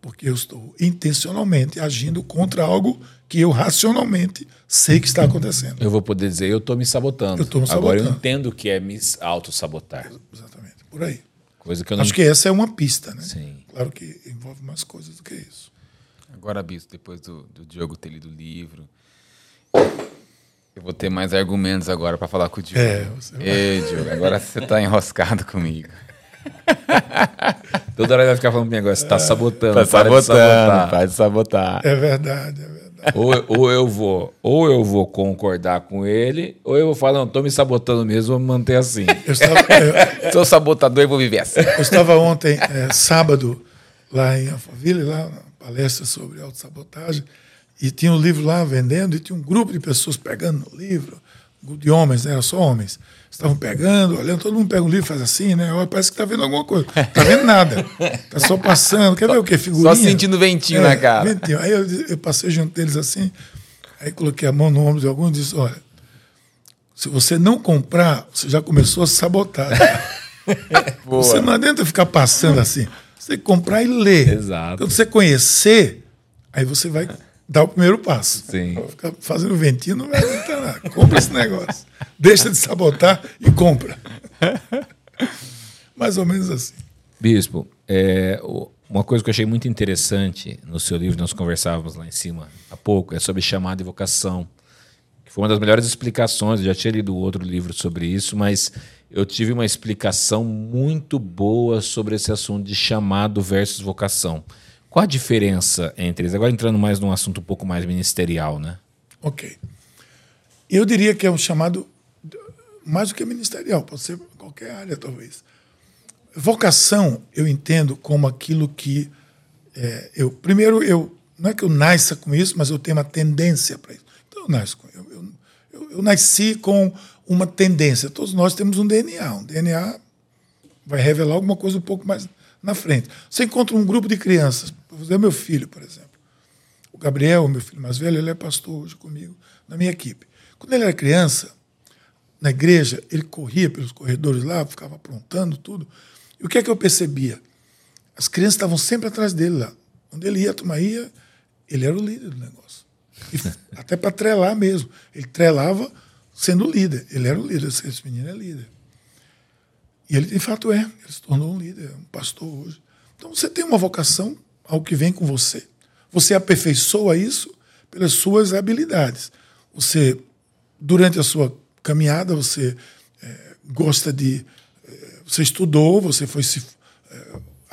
Speaker 2: Porque eu estou intencionalmente agindo contra algo que eu racionalmente sei que está acontecendo.
Speaker 1: Eu vou poder dizer, eu estou me sabotando.
Speaker 2: Eu estou me
Speaker 1: sabotando. Agora eu entendo o que é me auto-sabotar.
Speaker 2: Exatamente, por aí.
Speaker 1: Coisa que eu não...
Speaker 2: Acho que essa é uma pista, né?
Speaker 1: Sim.
Speaker 2: Claro que envolve mais coisas do que isso.
Speaker 3: Agora, Bispo, depois do, do Diogo ter lido o livro, eu vou ter mais argumentos agora para falar com o Diogo.
Speaker 2: É, você vai.
Speaker 3: Ei, Diogo, agora você está enroscado comigo.
Speaker 1: Toda hora ele vai ficar falando comigo você está sabotando.
Speaker 3: Está sabotando, para de sabotar.
Speaker 2: É verdade, é verdade.
Speaker 1: ou, ou, eu vou, ou eu vou concordar com ele, ou eu vou falar, não, tô me sabotando mesmo, vou me manter assim.
Speaker 2: Eu estava, eu,
Speaker 3: Sou sabotador e vou viver assim.
Speaker 2: eu estava ontem, é, sábado, lá em Alphaville, lá na palestra sobre autossabotagem, e tinha um livro lá vendendo, e tinha um grupo de pessoas pegando no livro, um grupo de homens, né, era só homens. Estavam pegando, olhando, todo mundo pega um livro e faz assim, né? Olha, Parece que está vendo alguma coisa. Está vendo nada. Está só passando. Quer ver o que? Figurinha?
Speaker 3: Só sentindo ventinho na cara.
Speaker 2: Ventinho. Aí eu, eu passei junto deles assim, aí coloquei a mão no ombro de algum e disse: Olha, se você não comprar, você já começou a sabotar.
Speaker 3: Boa.
Speaker 2: Você não adianta ficar passando assim. Você tem que comprar e ler.
Speaker 1: Exato.
Speaker 2: Quando você conhecer, aí você vai dar o primeiro passo.
Speaker 1: Sim.
Speaker 2: Vai Ficar fazendo ventinho não vai adiantar nada. Compra esse negócio. Deixa de sabotar e compra. Mais ou menos assim.
Speaker 1: Bispo, é, uma coisa que eu achei muito interessante no seu livro, nós conversávamos lá em cima há pouco, é sobre chamada e vocação. Que foi uma das melhores explicações, eu já tinha lido outro livro sobre isso, mas eu tive uma explicação muito boa sobre esse assunto de chamado versus vocação. Qual a diferença entre eles? Agora entrando mais num assunto um pouco mais ministerial, né?
Speaker 2: Ok. Eu diria que é um chamado mais do que ministerial, pode ser qualquer área, talvez. Vocação, eu entendo como aquilo que é, eu. Primeiro, eu não é que eu nasça com isso, mas eu tenho uma tendência para isso. Então, eu nasço com eu, eu, eu, eu nasci com uma tendência. Todos nós temos um DNA. Um DNA vai revelar alguma coisa um pouco mais na frente. Você encontra um grupo de crianças, vou dizer meu filho, por exemplo. O Gabriel, meu filho mais velho, ele é pastor hoje comigo na minha equipe. Quando ele era criança, na igreja, ele corria pelos corredores lá, ficava aprontando tudo. E o que é que eu percebia? As crianças estavam sempre atrás dele lá. Onde ele ia, a turma ia, ele era o líder do negócio. E até para trelar mesmo. Ele trelava sendo líder. Ele era o líder. Esse menino é líder. E ele, de fato, é. Ele se tornou um líder, um pastor hoje. Então, você tem uma vocação ao que vem com você. Você aperfeiçoa isso pelas suas habilidades. Você, durante a sua caminhada, você eh, gosta de. eh, você estudou, você foi se.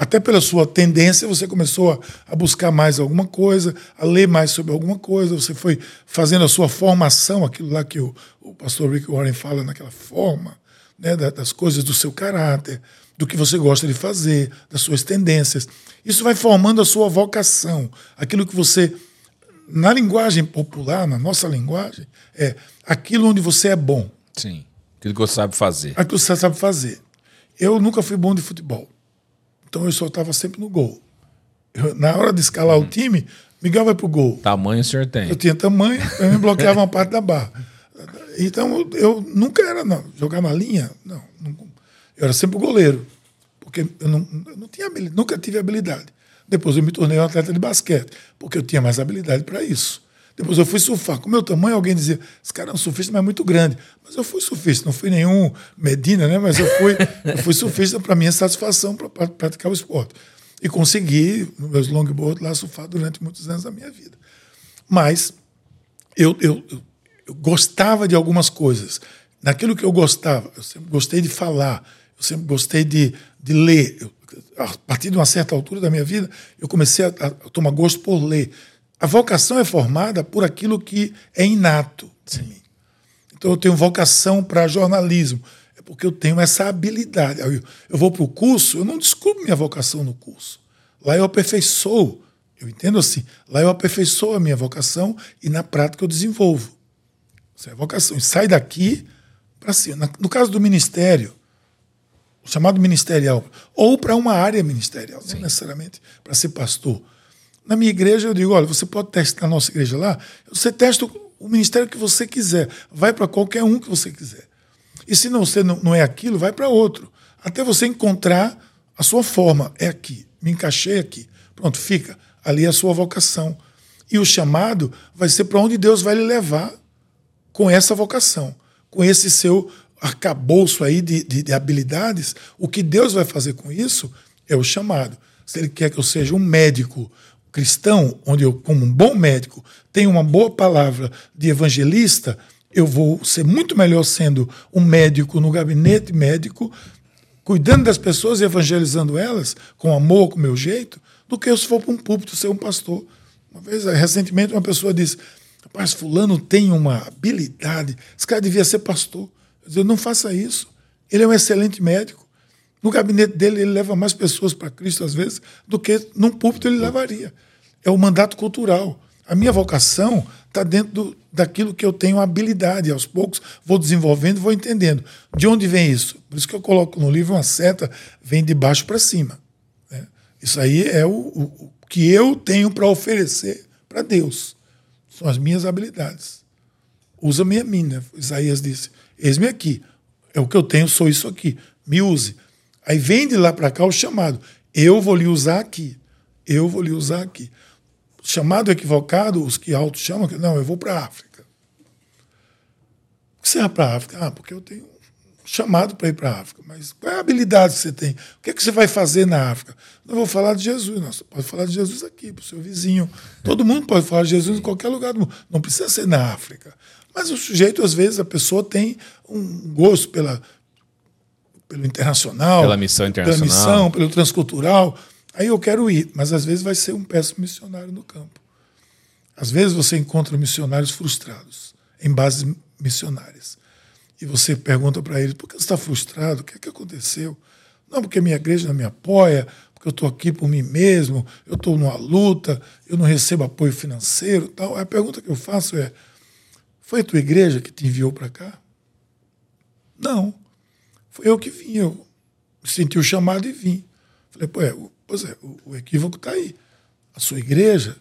Speaker 2: Até pela sua tendência, você começou a, a buscar mais alguma coisa, a ler mais sobre alguma coisa, você foi fazendo a sua formação, aquilo lá que o, o pastor Rick Warren fala naquela forma, né, da- das coisas do seu caráter, do que você gosta de fazer, das suas tendências. Isso vai formando a sua vocação, aquilo que você, na linguagem popular, na nossa linguagem, é aquilo onde você é bom,
Speaker 1: Sim. Aquilo que você sabe fazer.
Speaker 2: aquilo que você sabe fazer. Eu nunca fui bom de futebol, então eu só estava sempre no gol. Eu, na hora de escalar o time, Miguel vai pro gol.
Speaker 1: Tamanho o senhor tem.
Speaker 2: Eu tinha tamanho, eu me bloqueava uma parte da barra. Então eu nunca era, não, jogar na linha, não. eu era sempre o goleiro, porque eu não, eu não tinha nunca tive habilidade. Depois eu me tornei um atleta de basquete, porque eu tinha mais habilidade para isso. Depois eu fui surfar. Com meu tamanho, alguém dizia: esse cara é um surfista, mas é muito grande. Mas eu fui surfista, não fui nenhum Medina, né? mas eu fui, eu fui surfista para minha satisfação, para praticar o esporte. E consegui, nos meus longboards, lá surfar durante muitos anos da minha vida. Mas eu, eu, eu gostava de algumas coisas. Naquilo que eu gostava, eu sempre gostei de falar, eu sempre gostei de, de ler. Eu, a partir de uma certa altura da minha vida, eu comecei a, a tomar gosto por ler. A vocação é formada por aquilo que é inato em mim. Então eu tenho vocação para jornalismo. É porque eu tenho essa habilidade. Eu, vou para o curso, eu não descubro minha vocação no curso. Lá eu aperfeiçoo. Eu entendo assim. Lá eu aperfeiçoo a minha vocação e na prática eu desenvolvo. Isso é vocação. E sai daqui para cima. No caso do ministério, o chamado ministerial, ou para uma área ministerial, não necessariamente para ser pastor. Na minha igreja, eu digo: olha, você pode testar na nossa igreja lá, você testa o- o ministério que você quiser, vai para qualquer um que você quiser. E se não, você não, não é aquilo, vai para outro. Até você encontrar a sua forma. É aqui, me encaixei aqui. Pronto, fica. Ali é a sua vocação. E o chamado vai ser para onde Deus vai lhe levar com essa vocação, com esse seu arcabouço aí de, de, de habilidades, o que Deus vai fazer com isso é o chamado. Se Ele quer que eu seja um médico cristão, onde eu, como um bom médico, tenho uma boa palavra de evangelista, eu vou ser muito melhor sendo um médico no gabinete médico, cuidando das pessoas e evangelizando elas com amor, com meu jeito, do que eu se for para um púlpito ser um pastor Uma vez, recentemente, uma pessoa disse: Rapaz, Fulano tem uma habilidade, esse cara devia ser pastor. Eu disse: Não faça isso. Ele é um excelente médico. No gabinete dele, ele leva mais pessoas para Cristo, às vezes, do que num púlpito ele levaria. É o mandato cultural. A minha vocação está dentro do, daquilo que eu tenho habilidade. Aos poucos vou desenvolvendo, vou entendendo. De onde vem isso? Por isso que eu coloco no livro uma seta, vem de baixo para cima. Né? Isso aí é o, o, o que eu tenho para oferecer para Deus. São as minhas habilidades. Usa-me a mim, né? Isaías disse: Eis-me aqui. É o que eu tenho, sou isso aqui. Me use. Aí vem de lá para cá o chamado. Eu vou lhe usar aqui. Eu vou lhe usar aqui. Chamado equivocado, os que auto chamam, que não, eu vou para a África. Por que você vai para a África? Ah, porque eu tenho um chamado para ir para a África. Mas qual é a habilidade que você tem? O que, é que você vai fazer na África? Não vou falar de Jesus, não. Você pode falar de Jesus aqui, para o seu vizinho. Todo mundo pode falar de Jesus em qualquer lugar do mundo. Não precisa ser na África. Mas o sujeito, às vezes, a pessoa tem um gosto pela, pelo internacional,
Speaker 1: pela missão internacional,
Speaker 2: pela missão, pelo transcultural. Aí eu quero ir, mas às vezes vai ser um péssimo missionário no campo. Às vezes você encontra missionários frustrados em bases missionárias. E você pergunta para eles: por que você está frustrado? O que é que aconteceu? Não, porque minha igreja não me apoia, porque eu estou aqui por mim mesmo, eu estou numa luta, eu não recebo apoio financeiro. Tal. A pergunta que eu faço é: foi a tua igreja que te enviou para cá? Não. Foi eu que vim, eu senti o chamado e vim. Falei, pô, é, pois é, o, o equívoco está aí. A sua igreja,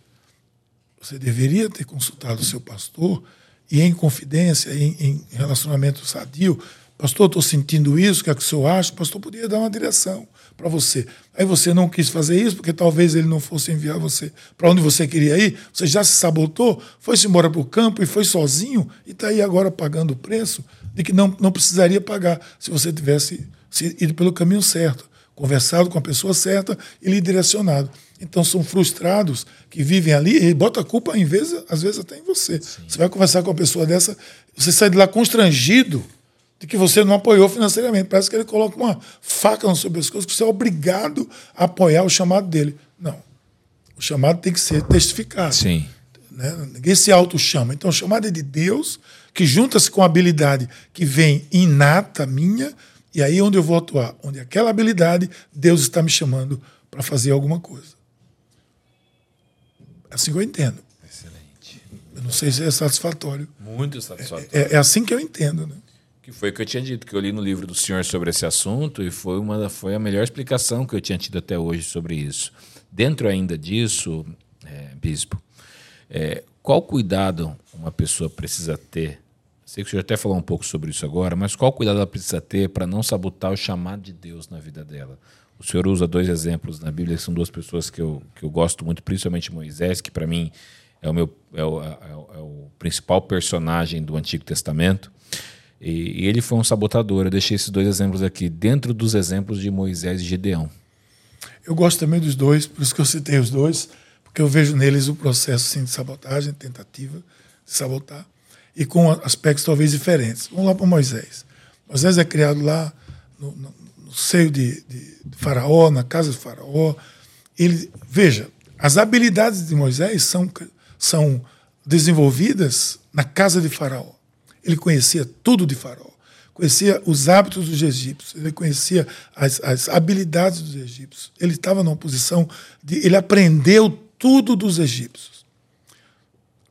Speaker 2: você deveria ter consultado o seu pastor e em confidência, em, em relacionamento sadio, pastor, estou sentindo isso, o que é que o senhor acha? O pastor podia dar uma direção para você. Aí você não quis fazer isso, porque talvez ele não fosse enviar você para onde você queria ir, você já se sabotou, foi-se embora para o campo e foi sozinho, e está aí agora pagando o preço de que não, não precisaria pagar se você tivesse ido pelo caminho certo, conversado com a pessoa certa e lhe direcionado. Então são frustrados que vivem ali e bota a culpa, em vez, às vezes, até em você. Sim. Você vai conversar com uma pessoa dessa, você sai de lá constrangido de que você não apoiou financeiramente. Parece que ele coloca uma faca sobre as coisas, que você é obrigado a apoiar o chamado dele. Não. O chamado tem que ser testificado.
Speaker 1: Sim.
Speaker 2: Né? Ninguém se auto-chama. Então, o chamado é de Deus, que junta-se com a habilidade que vem inata minha, e aí é onde eu vou atuar, onde aquela habilidade, Deus está me chamando para fazer alguma coisa. É assim que eu entendo.
Speaker 1: Excelente.
Speaker 2: Eu não sei se é satisfatório.
Speaker 1: Muito satisfatório.
Speaker 2: É, é, é assim que eu entendo, né?
Speaker 1: Que foi o que eu tinha dito, que eu li no livro do senhor sobre esse assunto e foi, uma, foi a melhor explicação que eu tinha tido até hoje sobre isso. Dentro ainda disso, é, Bispo, é, qual cuidado uma pessoa precisa ter Sei que o senhor até falou um pouco sobre isso agora, mas qual cuidado ela precisa ter para não sabotar o chamado de Deus na vida dela? O senhor usa dois exemplos na Bíblia, que são duas pessoas que eu, que eu gosto muito, principalmente Moisés, que para mim é o, meu, é é, o, é, o, principal personagem do Antigo Testamento. E, e, ele foi um sabotador. Eu deixei esses dois exemplos aqui, dentro dos exemplos de Moisés e Gideão.
Speaker 2: Eu gosto também dos dois, por isso que eu citei os dois, porque eu vejo neles o processo sim, de sabotagem, tentativa de sabotar e com aspectos talvez diferentes. Vamos lá para Moisés. Moisés é criado lá no, no, no seio de, de, de, Faraó, na casa de Faraó. Ele, veja, as habilidades de Moisés são, são desenvolvidas na casa de Faraó. Ele conhecia tudo de Faraó, conhecia os hábitos dos egípcios, ele conhecia as, as habilidades dos egípcios. Ele estava numa posição de. Ele aprendeu tudo dos egípcios.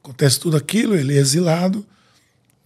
Speaker 2: Acontece tudo aquilo, ele é exilado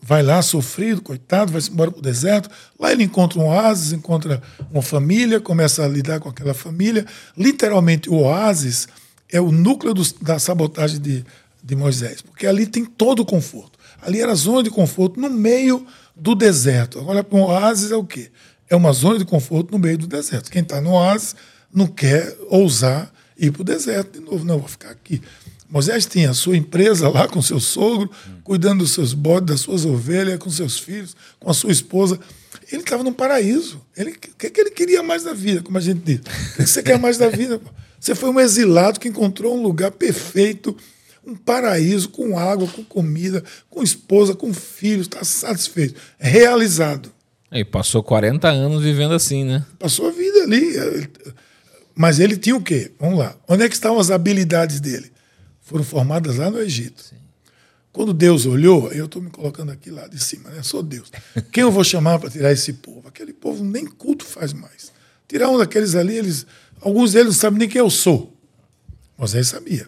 Speaker 2: vai lá sofrido, coitado, vai embora para o deserto. Lá ele encontra um oásis, encontra uma família, começa a lidar com aquela família. Literalmente, o oásis é o núcleo do, da sabotagem de, de Moisés, porque ali tem todo o conforto. Ali era zona de conforto no meio do deserto. Agora, um oásis é o quê? É uma zona de conforto no meio do deserto. Quem está no oásis não quer ousar ir para o deserto de novo. Não, vou ficar aqui. Moisés tinha a sua empresa lá com seu sogro, cuidando dos seus bodes, das suas ovelhas, com seus filhos, com a sua esposa. Ele estava num paraíso. Ele, o que, é que ele queria mais da vida, como a gente diz? O que, é que você quer mais da vida? Você foi um exilado que encontrou um lugar perfeito, um paraíso, com água, com comida, com esposa, com filhos, está satisfeito, realizado.
Speaker 1: E passou 40 anos vivendo assim, né?
Speaker 2: Passou a vida ali. Mas ele tinha o quê? Vamos lá. Onde é que estavam as habilidades dele? foram formadas lá no Egito. Sim. Quando Deus olhou, eu estou me colocando aqui lá de cima, né? Sou Deus. Quem eu vou chamar para tirar esse povo? Aquele povo nem culto faz mais. Tirar um daqueles ali, eles, alguns deles não sabem nem quem eu sou. Moisés sabia.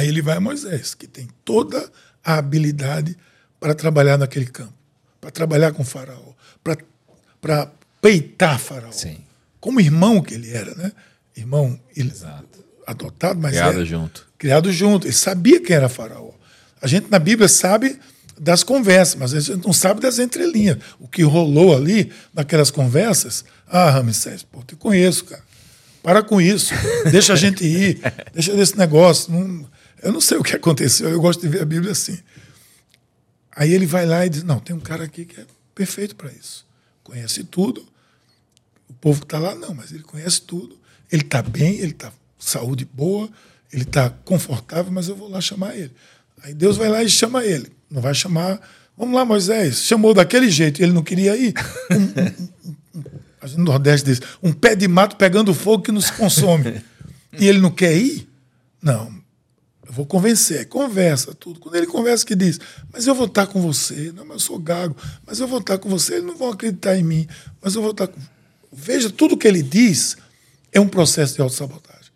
Speaker 2: Aí ele vai a Moisés, que tem toda a habilidade para trabalhar naquele campo, para trabalhar com Faraó, para peitar Faraó. Sim. Como irmão que ele era, né? Irmão ele, adotado, mas
Speaker 1: criado
Speaker 2: era,
Speaker 1: junto.
Speaker 2: Criado junto. Ele sabia quem era Faraó. A gente na Bíblia sabe das conversas, mas a gente não sabe das entrelinhas. O que rolou ali naquelas conversas. Ah, Ramsés, pô, te conheço, cara. Para com isso. Deixa a gente ir. Deixa desse negócio. Não, eu não sei o que aconteceu. Eu gosto de ver a Bíblia assim. Aí ele vai lá e diz: Não, tem um cara aqui que é perfeito para isso. Conhece tudo. O povo que está lá, não, mas ele conhece tudo. Ele está bem, ele está saúde boa, ele está confortável, mas eu vou lá chamar ele. Aí Deus vai lá e chama ele. Não vai chamar. Vamos lá, Moisés. Chamou daquele jeito, ele não queria ir. A gente no Nordeste diz: um pé de mato pegando fogo que nos consome. e ele não quer ir? Não. Eu vou convencer. Conversa, tudo. Quando ele conversa, que diz: Mas eu vou estar com você. Não, mas eu sou gago. Mas eu vou estar com você. Eles não vão acreditar em mim. Mas eu vou estar com. Veja, tudo que ele diz é um processo de autossabotagem.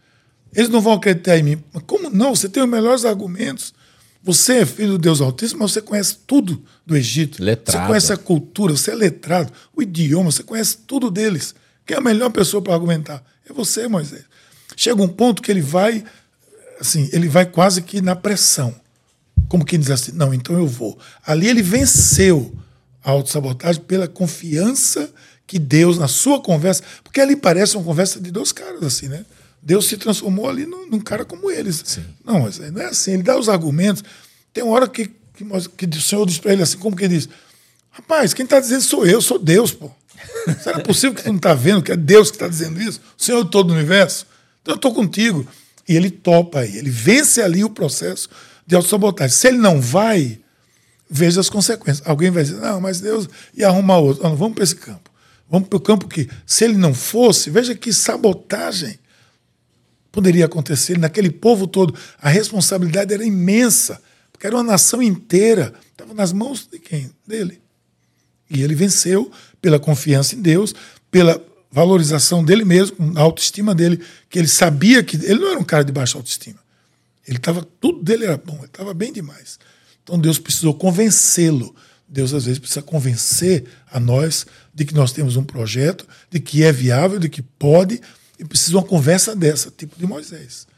Speaker 2: Eles não vão acreditar em mim. Mas como não? Você tem os melhores argumentos. Você é filho do Deus Altíssimo, mas você conhece tudo do Egito.
Speaker 1: Letrado.
Speaker 2: Você conhece a cultura, você é letrado, o idioma, você conhece tudo deles. Quem é a melhor pessoa para argumentar? É você, Moisés. Chega um ponto que ele vai, assim, ele vai quase que na pressão. Como quem diz assim, não, então eu vou. Ali ele venceu a autossabotagem pela confiança que Deus, na sua conversa, porque ali parece uma conversa de dois caras, assim, né? Deus se transformou ali num, num cara como eles. Sim. Não, mas não é assim. Ele dá os argumentos. Tem uma hora que, que, que o Senhor diz para ele assim, como que ele diz? Rapaz, quem está dizendo sou eu, sou Deus, pô. Será possível que tu não está vendo que é Deus que está dizendo isso? O Senhor todo o universo? Então eu estou contigo. E ele topa aí, ele vence ali o processo de autossabotagem. Se ele não vai, veja as consequências. Alguém vai dizer, não, mas Deus ia arrumar outro. Não, vamos para esse campo. Vamos para o campo que, se ele não fosse, veja que sabotagem poderia acontecer naquele povo todo. A responsabilidade era imensa, porque era uma nação inteira. Estava nas mãos de quem? Dele. E ele venceu pela confiança em Deus, pela valorização dele mesmo, a autoestima dele, que ele sabia que ele não era um cara de baixa autoestima. Ele estava tudo dele era bom, ele estava bem demais. Então Deus precisou convencê-lo. Deus às vezes precisa convencer a nós de que nós temos um projeto, de que é viável, de que pode e precisa uma conversa dessa, tipo de Moisés.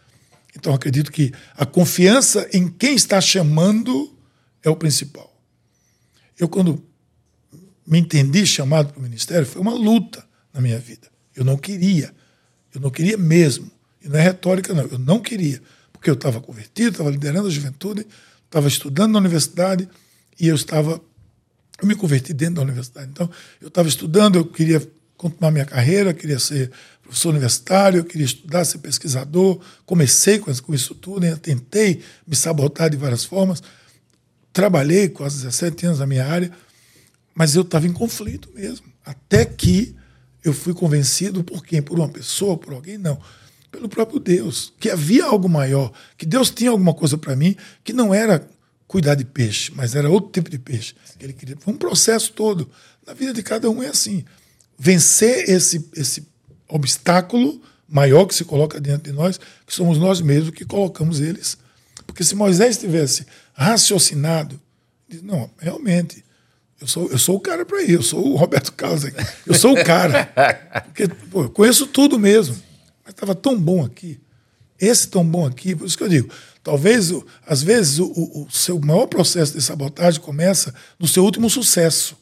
Speaker 2: Então acredito que a confiança em quem está chamando é o principal. Eu, quando me entendi chamado para o ministério, foi uma luta na minha vida. Eu não queria. Eu não queria mesmo. E não é retórica, não. Eu não queria. Porque eu estava convertido, estava liderando a juventude, estava estudando na universidade e eu estava. Eu me converti dentro da universidade. Então, eu estava estudando, eu queria continuar minha carreira, queria ser professor universitário, eu queria estudar, ser pesquisador. Comecei com, isso tudo, né? tentei me sabotar de várias formas. Trabalhei quase 17 anos na minha área, mas eu estava em conflito mesmo. Até que eu fui convencido por quem? Por uma pessoa, por alguém? Não. Pelo próprio Deus. Que havia algo maior, que Deus tinha alguma coisa para mim que não era cuidar de peixe, mas era outro tipo de peixe. Que ele queria. Foi um processo todo. Na vida de cada um é assim. Vencer esse, esse obstáculo maior que se coloca diante de nós, que somos nós mesmos que colocamos eles. Porque se Moisés tivesse raciocinado, não, realmente, eu sou, eu sou o cara para ir, eu sou o Roberto Carlos aqui, eu sou o cara. Porque pô, eu conheço tudo mesmo, mas estava tão bom aqui, esse tão bom aqui, por isso que eu digo, talvez, às vezes, o, o seu maior processo de sabotagem começa no seu último sucesso.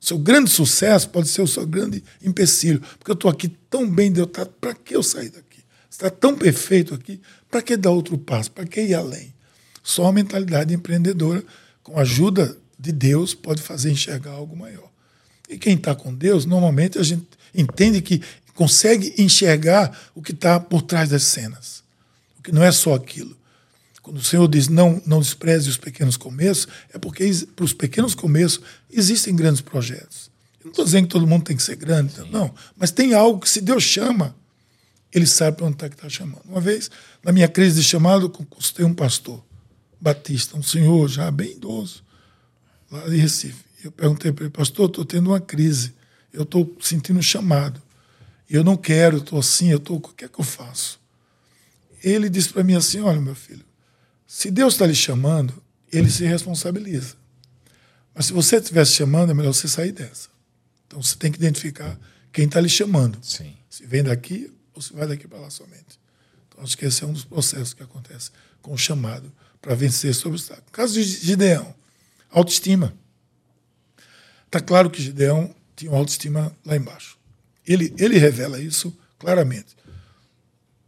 Speaker 2: O seu grande sucesso pode ser o seu grande empecilho. Porque eu estou aqui tão bem derrotado, para que eu sair daqui? Está tão perfeito aqui, para que dar outro passo? Para que ir além? Só a mentalidade empreendedora, com ajuda de Deus, pode fazer enxergar algo maior. E quem está com Deus, normalmente a gente entende que consegue enxergar o que está por trás das cenas. O que não é só aquilo. Quando o Senhor diz não, não despreze os pequenos começos, é porque para os pequenos começos existem grandes projetos. Eu não estou dizendo que todo mundo tem que ser grande, Sim. não. Mas tem algo que, se Deus chama, ele sabe para onde está que está chamando. Uma vez, na minha crise de chamado, eu consultei um pastor batista, um senhor já bem idoso, lá de Recife. Eu perguntei para ele, pastor, estou tendo uma crise, eu estou sentindo um chamado. Eu não quero, estou assim, eu estou. O que é que eu faço? Ele disse para mim assim: olha, meu filho, se Deus está lhe chamando, ele se responsabiliza. Mas se você estiver se chamando, é melhor você sair dessa. Então você tem que identificar quem está lhe chamando.
Speaker 1: Sim.
Speaker 2: Se vem daqui ou se vai daqui para lá somente. Então acho que esse é um dos processos que acontece com o chamado para vencer esse obstáculo. No caso de Gideão, autoestima. Está claro que Gideão tinha uma autoestima lá embaixo. Ele, ele revela isso claramente.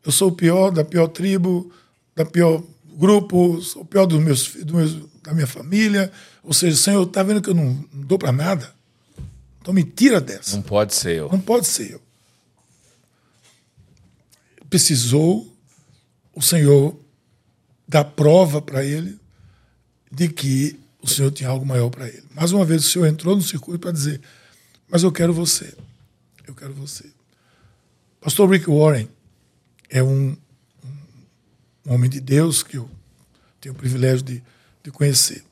Speaker 2: Eu sou o pior da pior tribo, da pior grupo, sou o pior dos meus, dos meus, da minha família. Ou seja, Senhor, está vendo que eu não, não dou para nada? Então me tira dessa.
Speaker 1: Não pode ser eu.
Speaker 2: Não pode ser eu. Precisou o Senhor dar prova para ele de que o Senhor tinha algo maior para ele. Mais uma vez, o Senhor entrou no circuito para dizer: Mas eu quero você. Eu quero você. Pastor Rick Warren é um, um homem de Deus que eu tenho o privilégio de, de conhecer.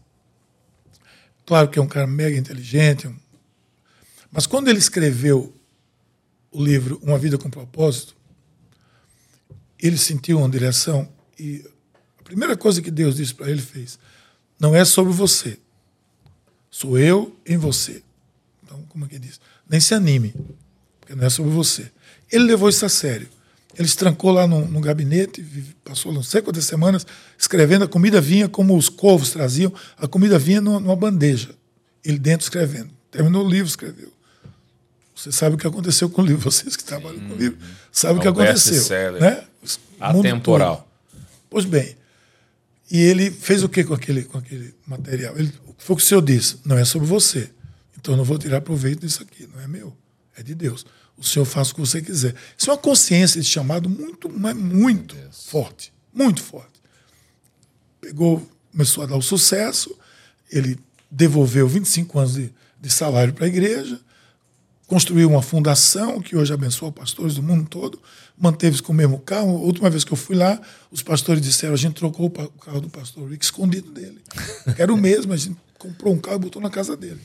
Speaker 2: Claro que é um cara mega inteligente, mas quando ele escreveu o livro Uma Vida com Propósito, ele sentiu uma direção e a primeira coisa que Deus disse para ele fez: não é sobre você, sou eu em você. Então, como é que diz? Nem se anime, porque não é sobre você. Ele levou isso a sério. Ele se trancou lá no, no gabinete, passou não sei quantas semanas escrevendo. A comida vinha como os corvos traziam, a comida vinha numa, numa bandeja. Ele dentro escrevendo. Terminou o livro, escreveu. Você sabe o que aconteceu com o livro, vocês que trabalham com o livro, sabem o que
Speaker 1: É um
Speaker 2: aconteceu. Né? O
Speaker 1: Atemporal.
Speaker 2: Pois bem, e ele fez o que com aquele, com aquele material? Ele, foi o que o senhor disse, não é sobre você. Então eu não vou tirar proveito disso aqui, não é meu, é de Deus. O senhor faz o que você quiser. Isso é uma consciência de chamado muito, mas muito forte, muito forte. Pegou, começou a dar o sucesso, ele devolveu 25 anos de, de salário para a igreja, construiu uma fundação que hoje abençoa pastores do mundo todo, manteve-se com o mesmo carro. A última vez que eu fui lá, os pastores disseram: a gente trocou o carro do pastor Rick escondido dele. Era o mesmo, a gente comprou um carro e botou na casa dele.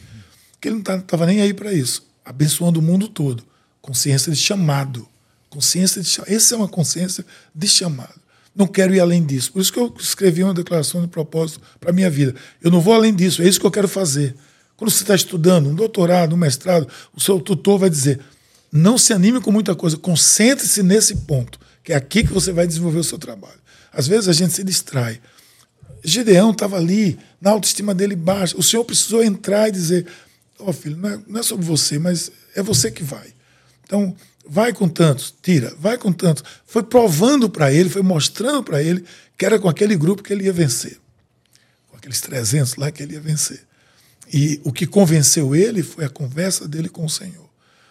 Speaker 2: Porque ele não estava nem aí para isso. Abençoando o mundo todo. Consciência de chamado. Consciência de chamado. Essa é uma consciência de chamado. Não quero ir além disso. Por isso que eu escrevi uma declaração de propósito para a minha vida. Eu não vou além disso, é isso que eu quero fazer. Quando você está estudando um doutorado, um mestrado, o seu tutor vai dizer: não se anime com muita coisa, concentre-se nesse ponto, que é aqui que você vai desenvolver o seu trabalho. Às vezes a gente se distrai. Gideão estava ali, na autoestima dele baixa. O Senhor precisou entrar e dizer: Ó filho, não é, não é sobre você, mas é você que vai. Então, vai com tantos, tira, vai com tantos. Foi provando para ele, foi mostrando para ele que era com aquele grupo que ele ia vencer. Com aqueles 300 lá que ele ia vencer. E o que convenceu ele foi a conversa dele com o Senhor.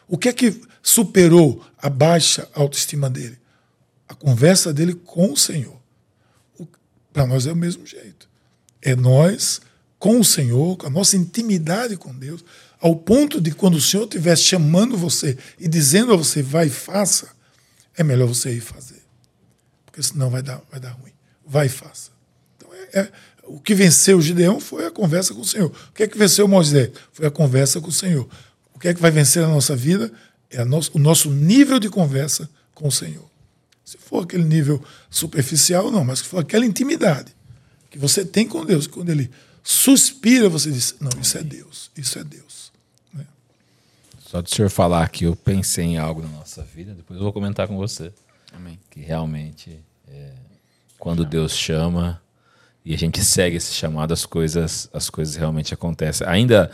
Speaker 2: O que é que superou a baixa autoestima dele? A conversa dele com o Senhor. Para nós é o mesmo jeito. É nós com o Senhor, com a nossa intimidade com Deus, ao ponto de quando o Senhor estiver chamando você e dizendo a você, vai e faça, é melhor você ir fazer. Porque senão vai dar, vai dar ruim. Vai e faça. Então, é, é- o que venceu o Gideão foi a conversa com o Senhor. O que é que venceu Moisés? Foi a conversa com o Senhor. O que é que vai vencer a nossa vida? É a nosso, o nosso nível de conversa com o Senhor. Se for aquele nível superficial, não, mas se for aquela intimidade que você tem com Deus, quando Ele suspira, você diz: Não, isso é Deus, isso é Deus. Né?
Speaker 1: Só do senhor falar que eu pensei em algo na nossa vida, depois eu vou comentar com você.
Speaker 3: Amém.
Speaker 1: Que realmente, é, quando Deus chama e a gente segue esse chamado, as coisas, as coisas realmente acontecem. Ainda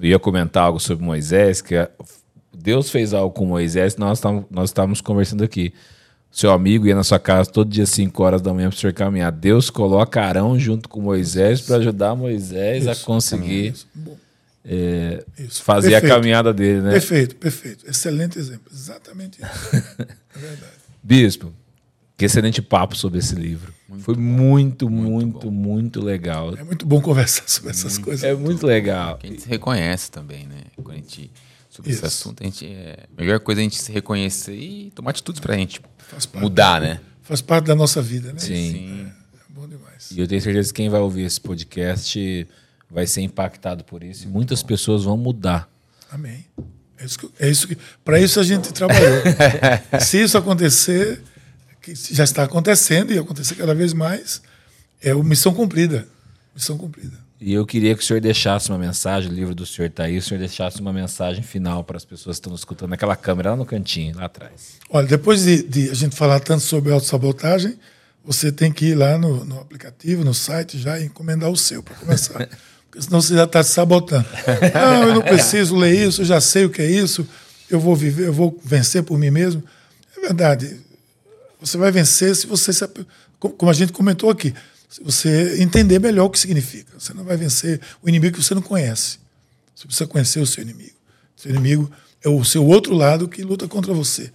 Speaker 1: eu ia comentar algo sobre Moisés, que a- Deus fez algo com Moisés, nós estávamos, nós estávamos conversando aqui. Seu amigo ia na sua casa todo dia, 5 horas da manhã, para o senhor caminhar. Deus coloca Arão junto com Moisés para ajudar Moisés a conseguir é,
Speaker 2: Isso.
Speaker 1: fazer
Speaker 2: Perfeito.
Speaker 1: a caminhada dele, né?
Speaker 2: Perfeito, perfeito. Excelente exemplo. Exatamente isso. é verdade.
Speaker 1: Bispo, que excelente papo sobre esse livro. Foi muito, muito, muito, legal.
Speaker 2: É muito bom conversar sobre essas coisas.
Speaker 1: É muito legal.
Speaker 3: A gente se reconhece também, né? Quando a gente sobre esse
Speaker 2: Isso.
Speaker 3: assunto. A, gente, é, a melhor coisa é a gente se reconhecer e tomar atitudes pra gente
Speaker 2: Faz parte.
Speaker 3: mudar, né?
Speaker 2: Faz parte da nossa vida, né?
Speaker 1: Sim.
Speaker 2: É bom demais.
Speaker 1: E eu tenho certeza que quem vai ouvir esse podcast vai ser impactado por isso. E muitas pessoas vão mudar.
Speaker 2: Amém. É isso que, é isso que para isso a gente trabalhou. Se isso acontecer, que já está acontecendo e acontecer cada vez mais, é uma missão cumprida. Missão cumprida.
Speaker 1: E eu queria que o senhor deixasse uma mensagem, o livro do senhor está aí, o senhor deixasse uma mensagem final para as pessoas que estão escutando naquela câmera lá no cantinho, lá atrás.
Speaker 2: Olha, depois de, de a gente falar tanto sobre autossabotagem, você tem que ir lá no, no aplicativo, no site, já e encomendar o seu para começar. Porque senão você já está se sabotando. Não, eu não preciso ler isso, eu já sei o que é isso, eu vou viver, eu vou vencer por mim mesmo. É verdade. Você vai vencer se você, se, como a gente comentou aqui, se você entender melhor o que significa. Você não vai vencer o inimigo que você não conhece. Você precisa conhecer o seu inimigo. Seu inimigo é o seu outro lado que luta contra você.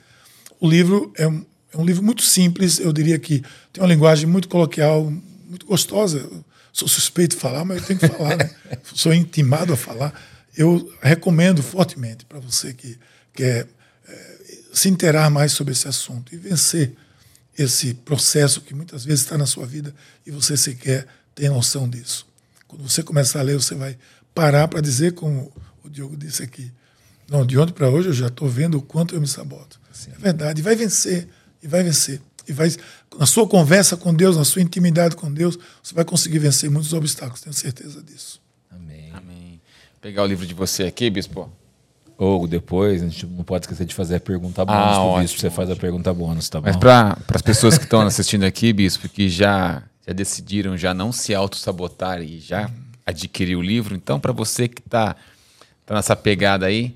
Speaker 2: O livro é um, é um livro muito simples, eu diria que tem uma linguagem muito coloquial, muito gostosa. Eu sou suspeito de falar, mas eu tenho que falar, né? Sou intimado a falar. Eu recomendo fortemente para você que quer eh, se interar mais sobre esse assunto e vencer esse processo que muitas vezes está na sua vida e você sequer tem noção disso. Quando você começar a ler, você vai parar para dizer, como o Diogo disse aqui, não, de ontem para hoje eu já estou vendo o quanto eu me saboto. É verdade, e vai vencer, e vai vencer. E vai, na sua conversa com Deus, na sua intimidade com Deus, você vai conseguir vencer muitos obstáculos, tenho certeza disso.
Speaker 1: Amém.
Speaker 3: Amém. Pegar o livro de você aqui, bispo.
Speaker 1: Ou depois, a gente não pode esquecer de fazer a pergunta bônus.
Speaker 3: Ah,
Speaker 1: pro
Speaker 3: ótimo,
Speaker 1: bispo, você faz a pergunta bônus, tá bom?
Speaker 3: Mas para as pessoas que estão assistindo aqui, bispo, que já, já decidiram já não se auto-sabotar e já adquirir o livro, então para você que está tá nessa pegada aí,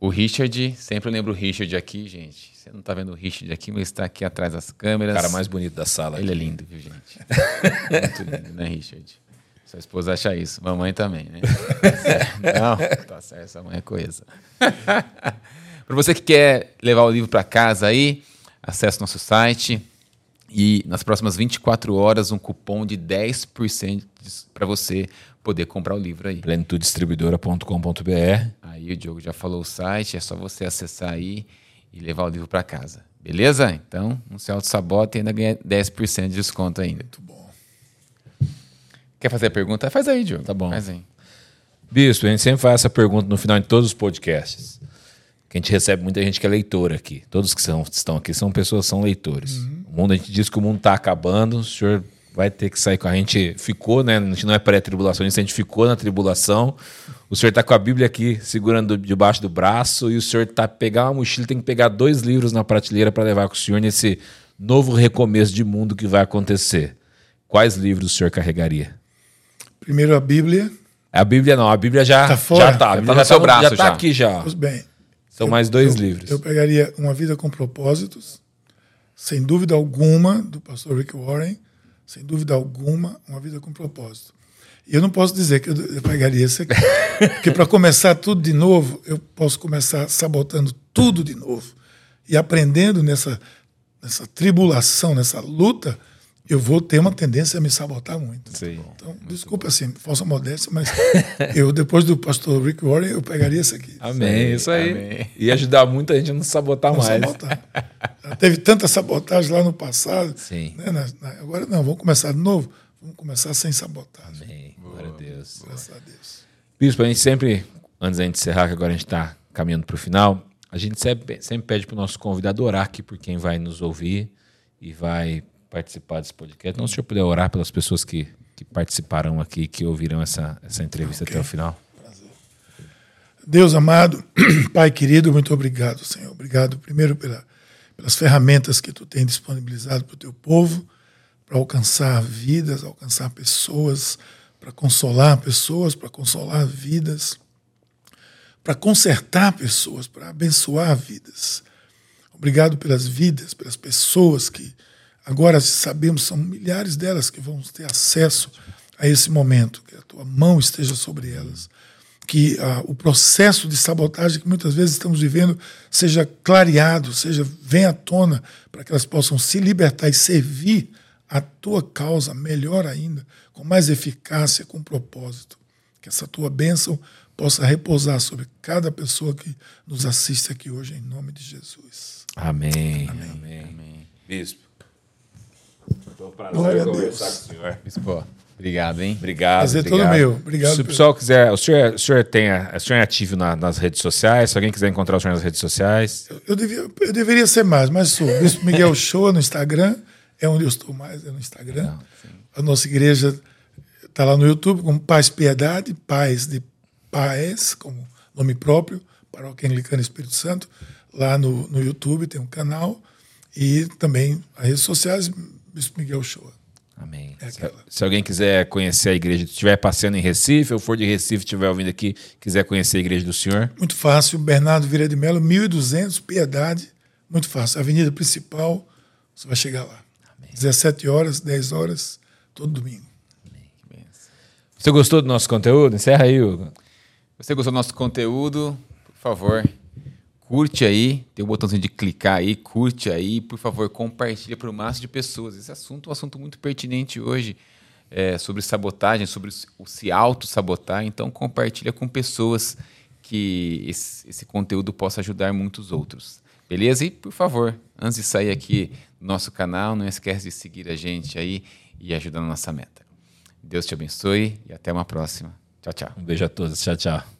Speaker 3: o Richard, sempre eu lembro o Richard aqui, gente. Você não está vendo o Richard aqui, mas está aqui atrás das câmeras.
Speaker 1: O cara mais bonito da sala.
Speaker 3: Ele é
Speaker 1: aqui.
Speaker 3: lindo, viu, gente? Muito lindo, né, Richard? Sua esposa acha isso. Mamãe também, né? Não, tá certo, essa mãe é coisa. para você que quer levar o livro para casa aí, acesse nosso site e nas próximas 24 horas um cupom de 10% para você poder comprar o livro aí.
Speaker 1: plenitudedistribuidora.com.br
Speaker 3: Aí o Diogo já falou o site, é só você acessar aí e levar o livro para casa. Beleza? Então, não se auto-sabota e ainda ganha 10% de desconto ainda.
Speaker 2: Muito bom.
Speaker 3: Quer fazer a pergunta? Faz aí, Diogo.
Speaker 1: Tá bom.
Speaker 3: Faz aí.
Speaker 1: Bispo, a gente sempre faz essa pergunta no final de todos os podcasts. Que a gente recebe muita gente que é leitora aqui. Todos que são, estão aqui são pessoas são leitores. O mundo, a gente diz que o mundo está acabando, o senhor vai ter que sair com a gente. Ficou, né? A gente não é pré-tribulação, a gente ficou na tribulação. O senhor está com a Bíblia aqui segurando debaixo do braço e o senhor tá pegar uma mochila, tem que pegar dois livros na prateleira para levar com o senhor nesse novo recomeço de mundo que vai acontecer. Quais livros o senhor carregaria?
Speaker 2: Primeiro a Bíblia.
Speaker 1: A Bíblia não, a Bíblia já
Speaker 2: Tá fora?
Speaker 1: já tá, a
Speaker 3: Tá
Speaker 1: Bíblia
Speaker 3: no
Speaker 1: já
Speaker 3: seu
Speaker 1: no-
Speaker 3: braço
Speaker 1: já tá
Speaker 3: já.
Speaker 1: aqui já.
Speaker 2: Pois bem,
Speaker 1: São
Speaker 2: eu-
Speaker 1: mais dois
Speaker 2: eu-
Speaker 1: livros.
Speaker 2: Eu pegaria Uma Vida com Propósitos, sem dúvida alguma, do pastor Rick Warren, sem dúvida alguma, Uma Vida com Propósito. E eu não posso dizer que eu, eu pegaria esse aqui. Porque para começar tudo de novo, eu posso começar sabotando tudo de novo. E aprendendo nessa, nessa tribulação, nessa luta, eu vou ter uma tendência a me sabotar muito.
Speaker 1: Sim.
Speaker 2: Então, desculpa assim, falsa modéstia, mas eu, depois do pastor Rick Warren, eu pegaria esse aqui.
Speaker 1: Amém, isso aí.
Speaker 3: amém.
Speaker 1: E ajudar muita gente a não sabotar
Speaker 2: Não
Speaker 1: mais.
Speaker 2: sabotar. Já teve tanta sabotagem lá no passado.
Speaker 1: Sim.
Speaker 2: né, na- na- agora não, vamos começar de novo. Vamos começar sem sabotagem.
Speaker 1: Amém. Glória a Deus.
Speaker 2: Graças a Deus.
Speaker 1: Bispo, a gente sempre, antes da gente encerrar, que agora a gente está caminhando para o final, a gente sempre, sempre pede para o nosso convidado orar aqui por quem vai nos ouvir e vai participar desse podcast. Então, se o senhor puder orar pelas pessoas que, que participarão aqui, que ouvirão essa, essa entrevista até o final.
Speaker 2: Deus amado, Pai querido, muito obrigado, Senhor. Obrigado primeiro pela, pelas ferramentas que tu tem disponibilizado para o teu povo, para alcançar vidas, alcançar pessoas, para consolar pessoas, para consolar vidas, para consertar pessoas, para abençoar vidas. Obrigado pelas vidas, pelas pessoas que agora sabemos são milhares delas que vão ter acesso a esse momento, que a tua mão esteja sobre elas, que ah, o processo de sabotagem que muitas vezes estamos vivendo seja clareado, seja venha à tona para que elas possam se libertar e servir a tua causa melhor ainda, com mais eficácia, com propósito. Que essa tua bênção possa repousar sobre cada pessoa que nos assiste aqui hoje, em nome de Jesus.
Speaker 1: Amém. Amém. Amém. Bispo.
Speaker 2: Foi um prazer
Speaker 1: conversar com o senhor.
Speaker 3: Bispo. Obrigado, hein?
Speaker 1: Obrigado.
Speaker 2: Prazer
Speaker 1: obrigado.
Speaker 2: todo meu. Obrigado.
Speaker 1: Se o pessoal quiser, o senhor, o senhor, tem, o senhor é ativo na, nas redes sociais? Se alguém quiser encontrar o senhor nas redes sociais.
Speaker 2: Eu, eu, devia, eu deveria ser mais, mas sou. Bispo Miguel Show no Instagram, é onde eu estou mais, é no Instagram. Não, a nossa igreja está lá no YouTube como Paz Piedade, Paz de Paz, como nome próprio, Paróquia Anglicana Espírito Santo. Lá no, no YouTube tem um canal e também as redes sociais, Bispo Miguel Show.
Speaker 1: Amém. É se, se, alguém quiser conhecer a igreja, estiver passeando em Recife, ou for de Recife, estiver ouvindo aqui, quiser conhecer a igreja do senhor.
Speaker 2: Muito fácil, Bernardo Vieira de Melo, 1200, Piedade, muito fácil. Avenida principal, você vai chegar lá. Amém. 17 horas, 10 horas, todo domingo.
Speaker 1: Amém. Você gostou do nosso conteúdo? Encerra aí, Hugo.
Speaker 3: Você gostou do nosso conteúdo? Por favor, Curte aí, tem o um botãozinho de clicar aí, curte aí, por favor, compartilha para o máximo de pessoas. Esse assunto é um assunto muito pertinente hoje, é, sobre sabotagem, sobre se auto-sabotar. Então, compartilha com pessoas que esse, esse, conteúdo possa ajudar muitos outros. Beleza? E, por favor, antes de sair aqui do nosso canal, não esquece de seguir a gente aí e ajudar na nossa meta. Deus te abençoe e até uma próxima. Tchau, tchau.
Speaker 1: Um beijo a todos. Tchau, tchau.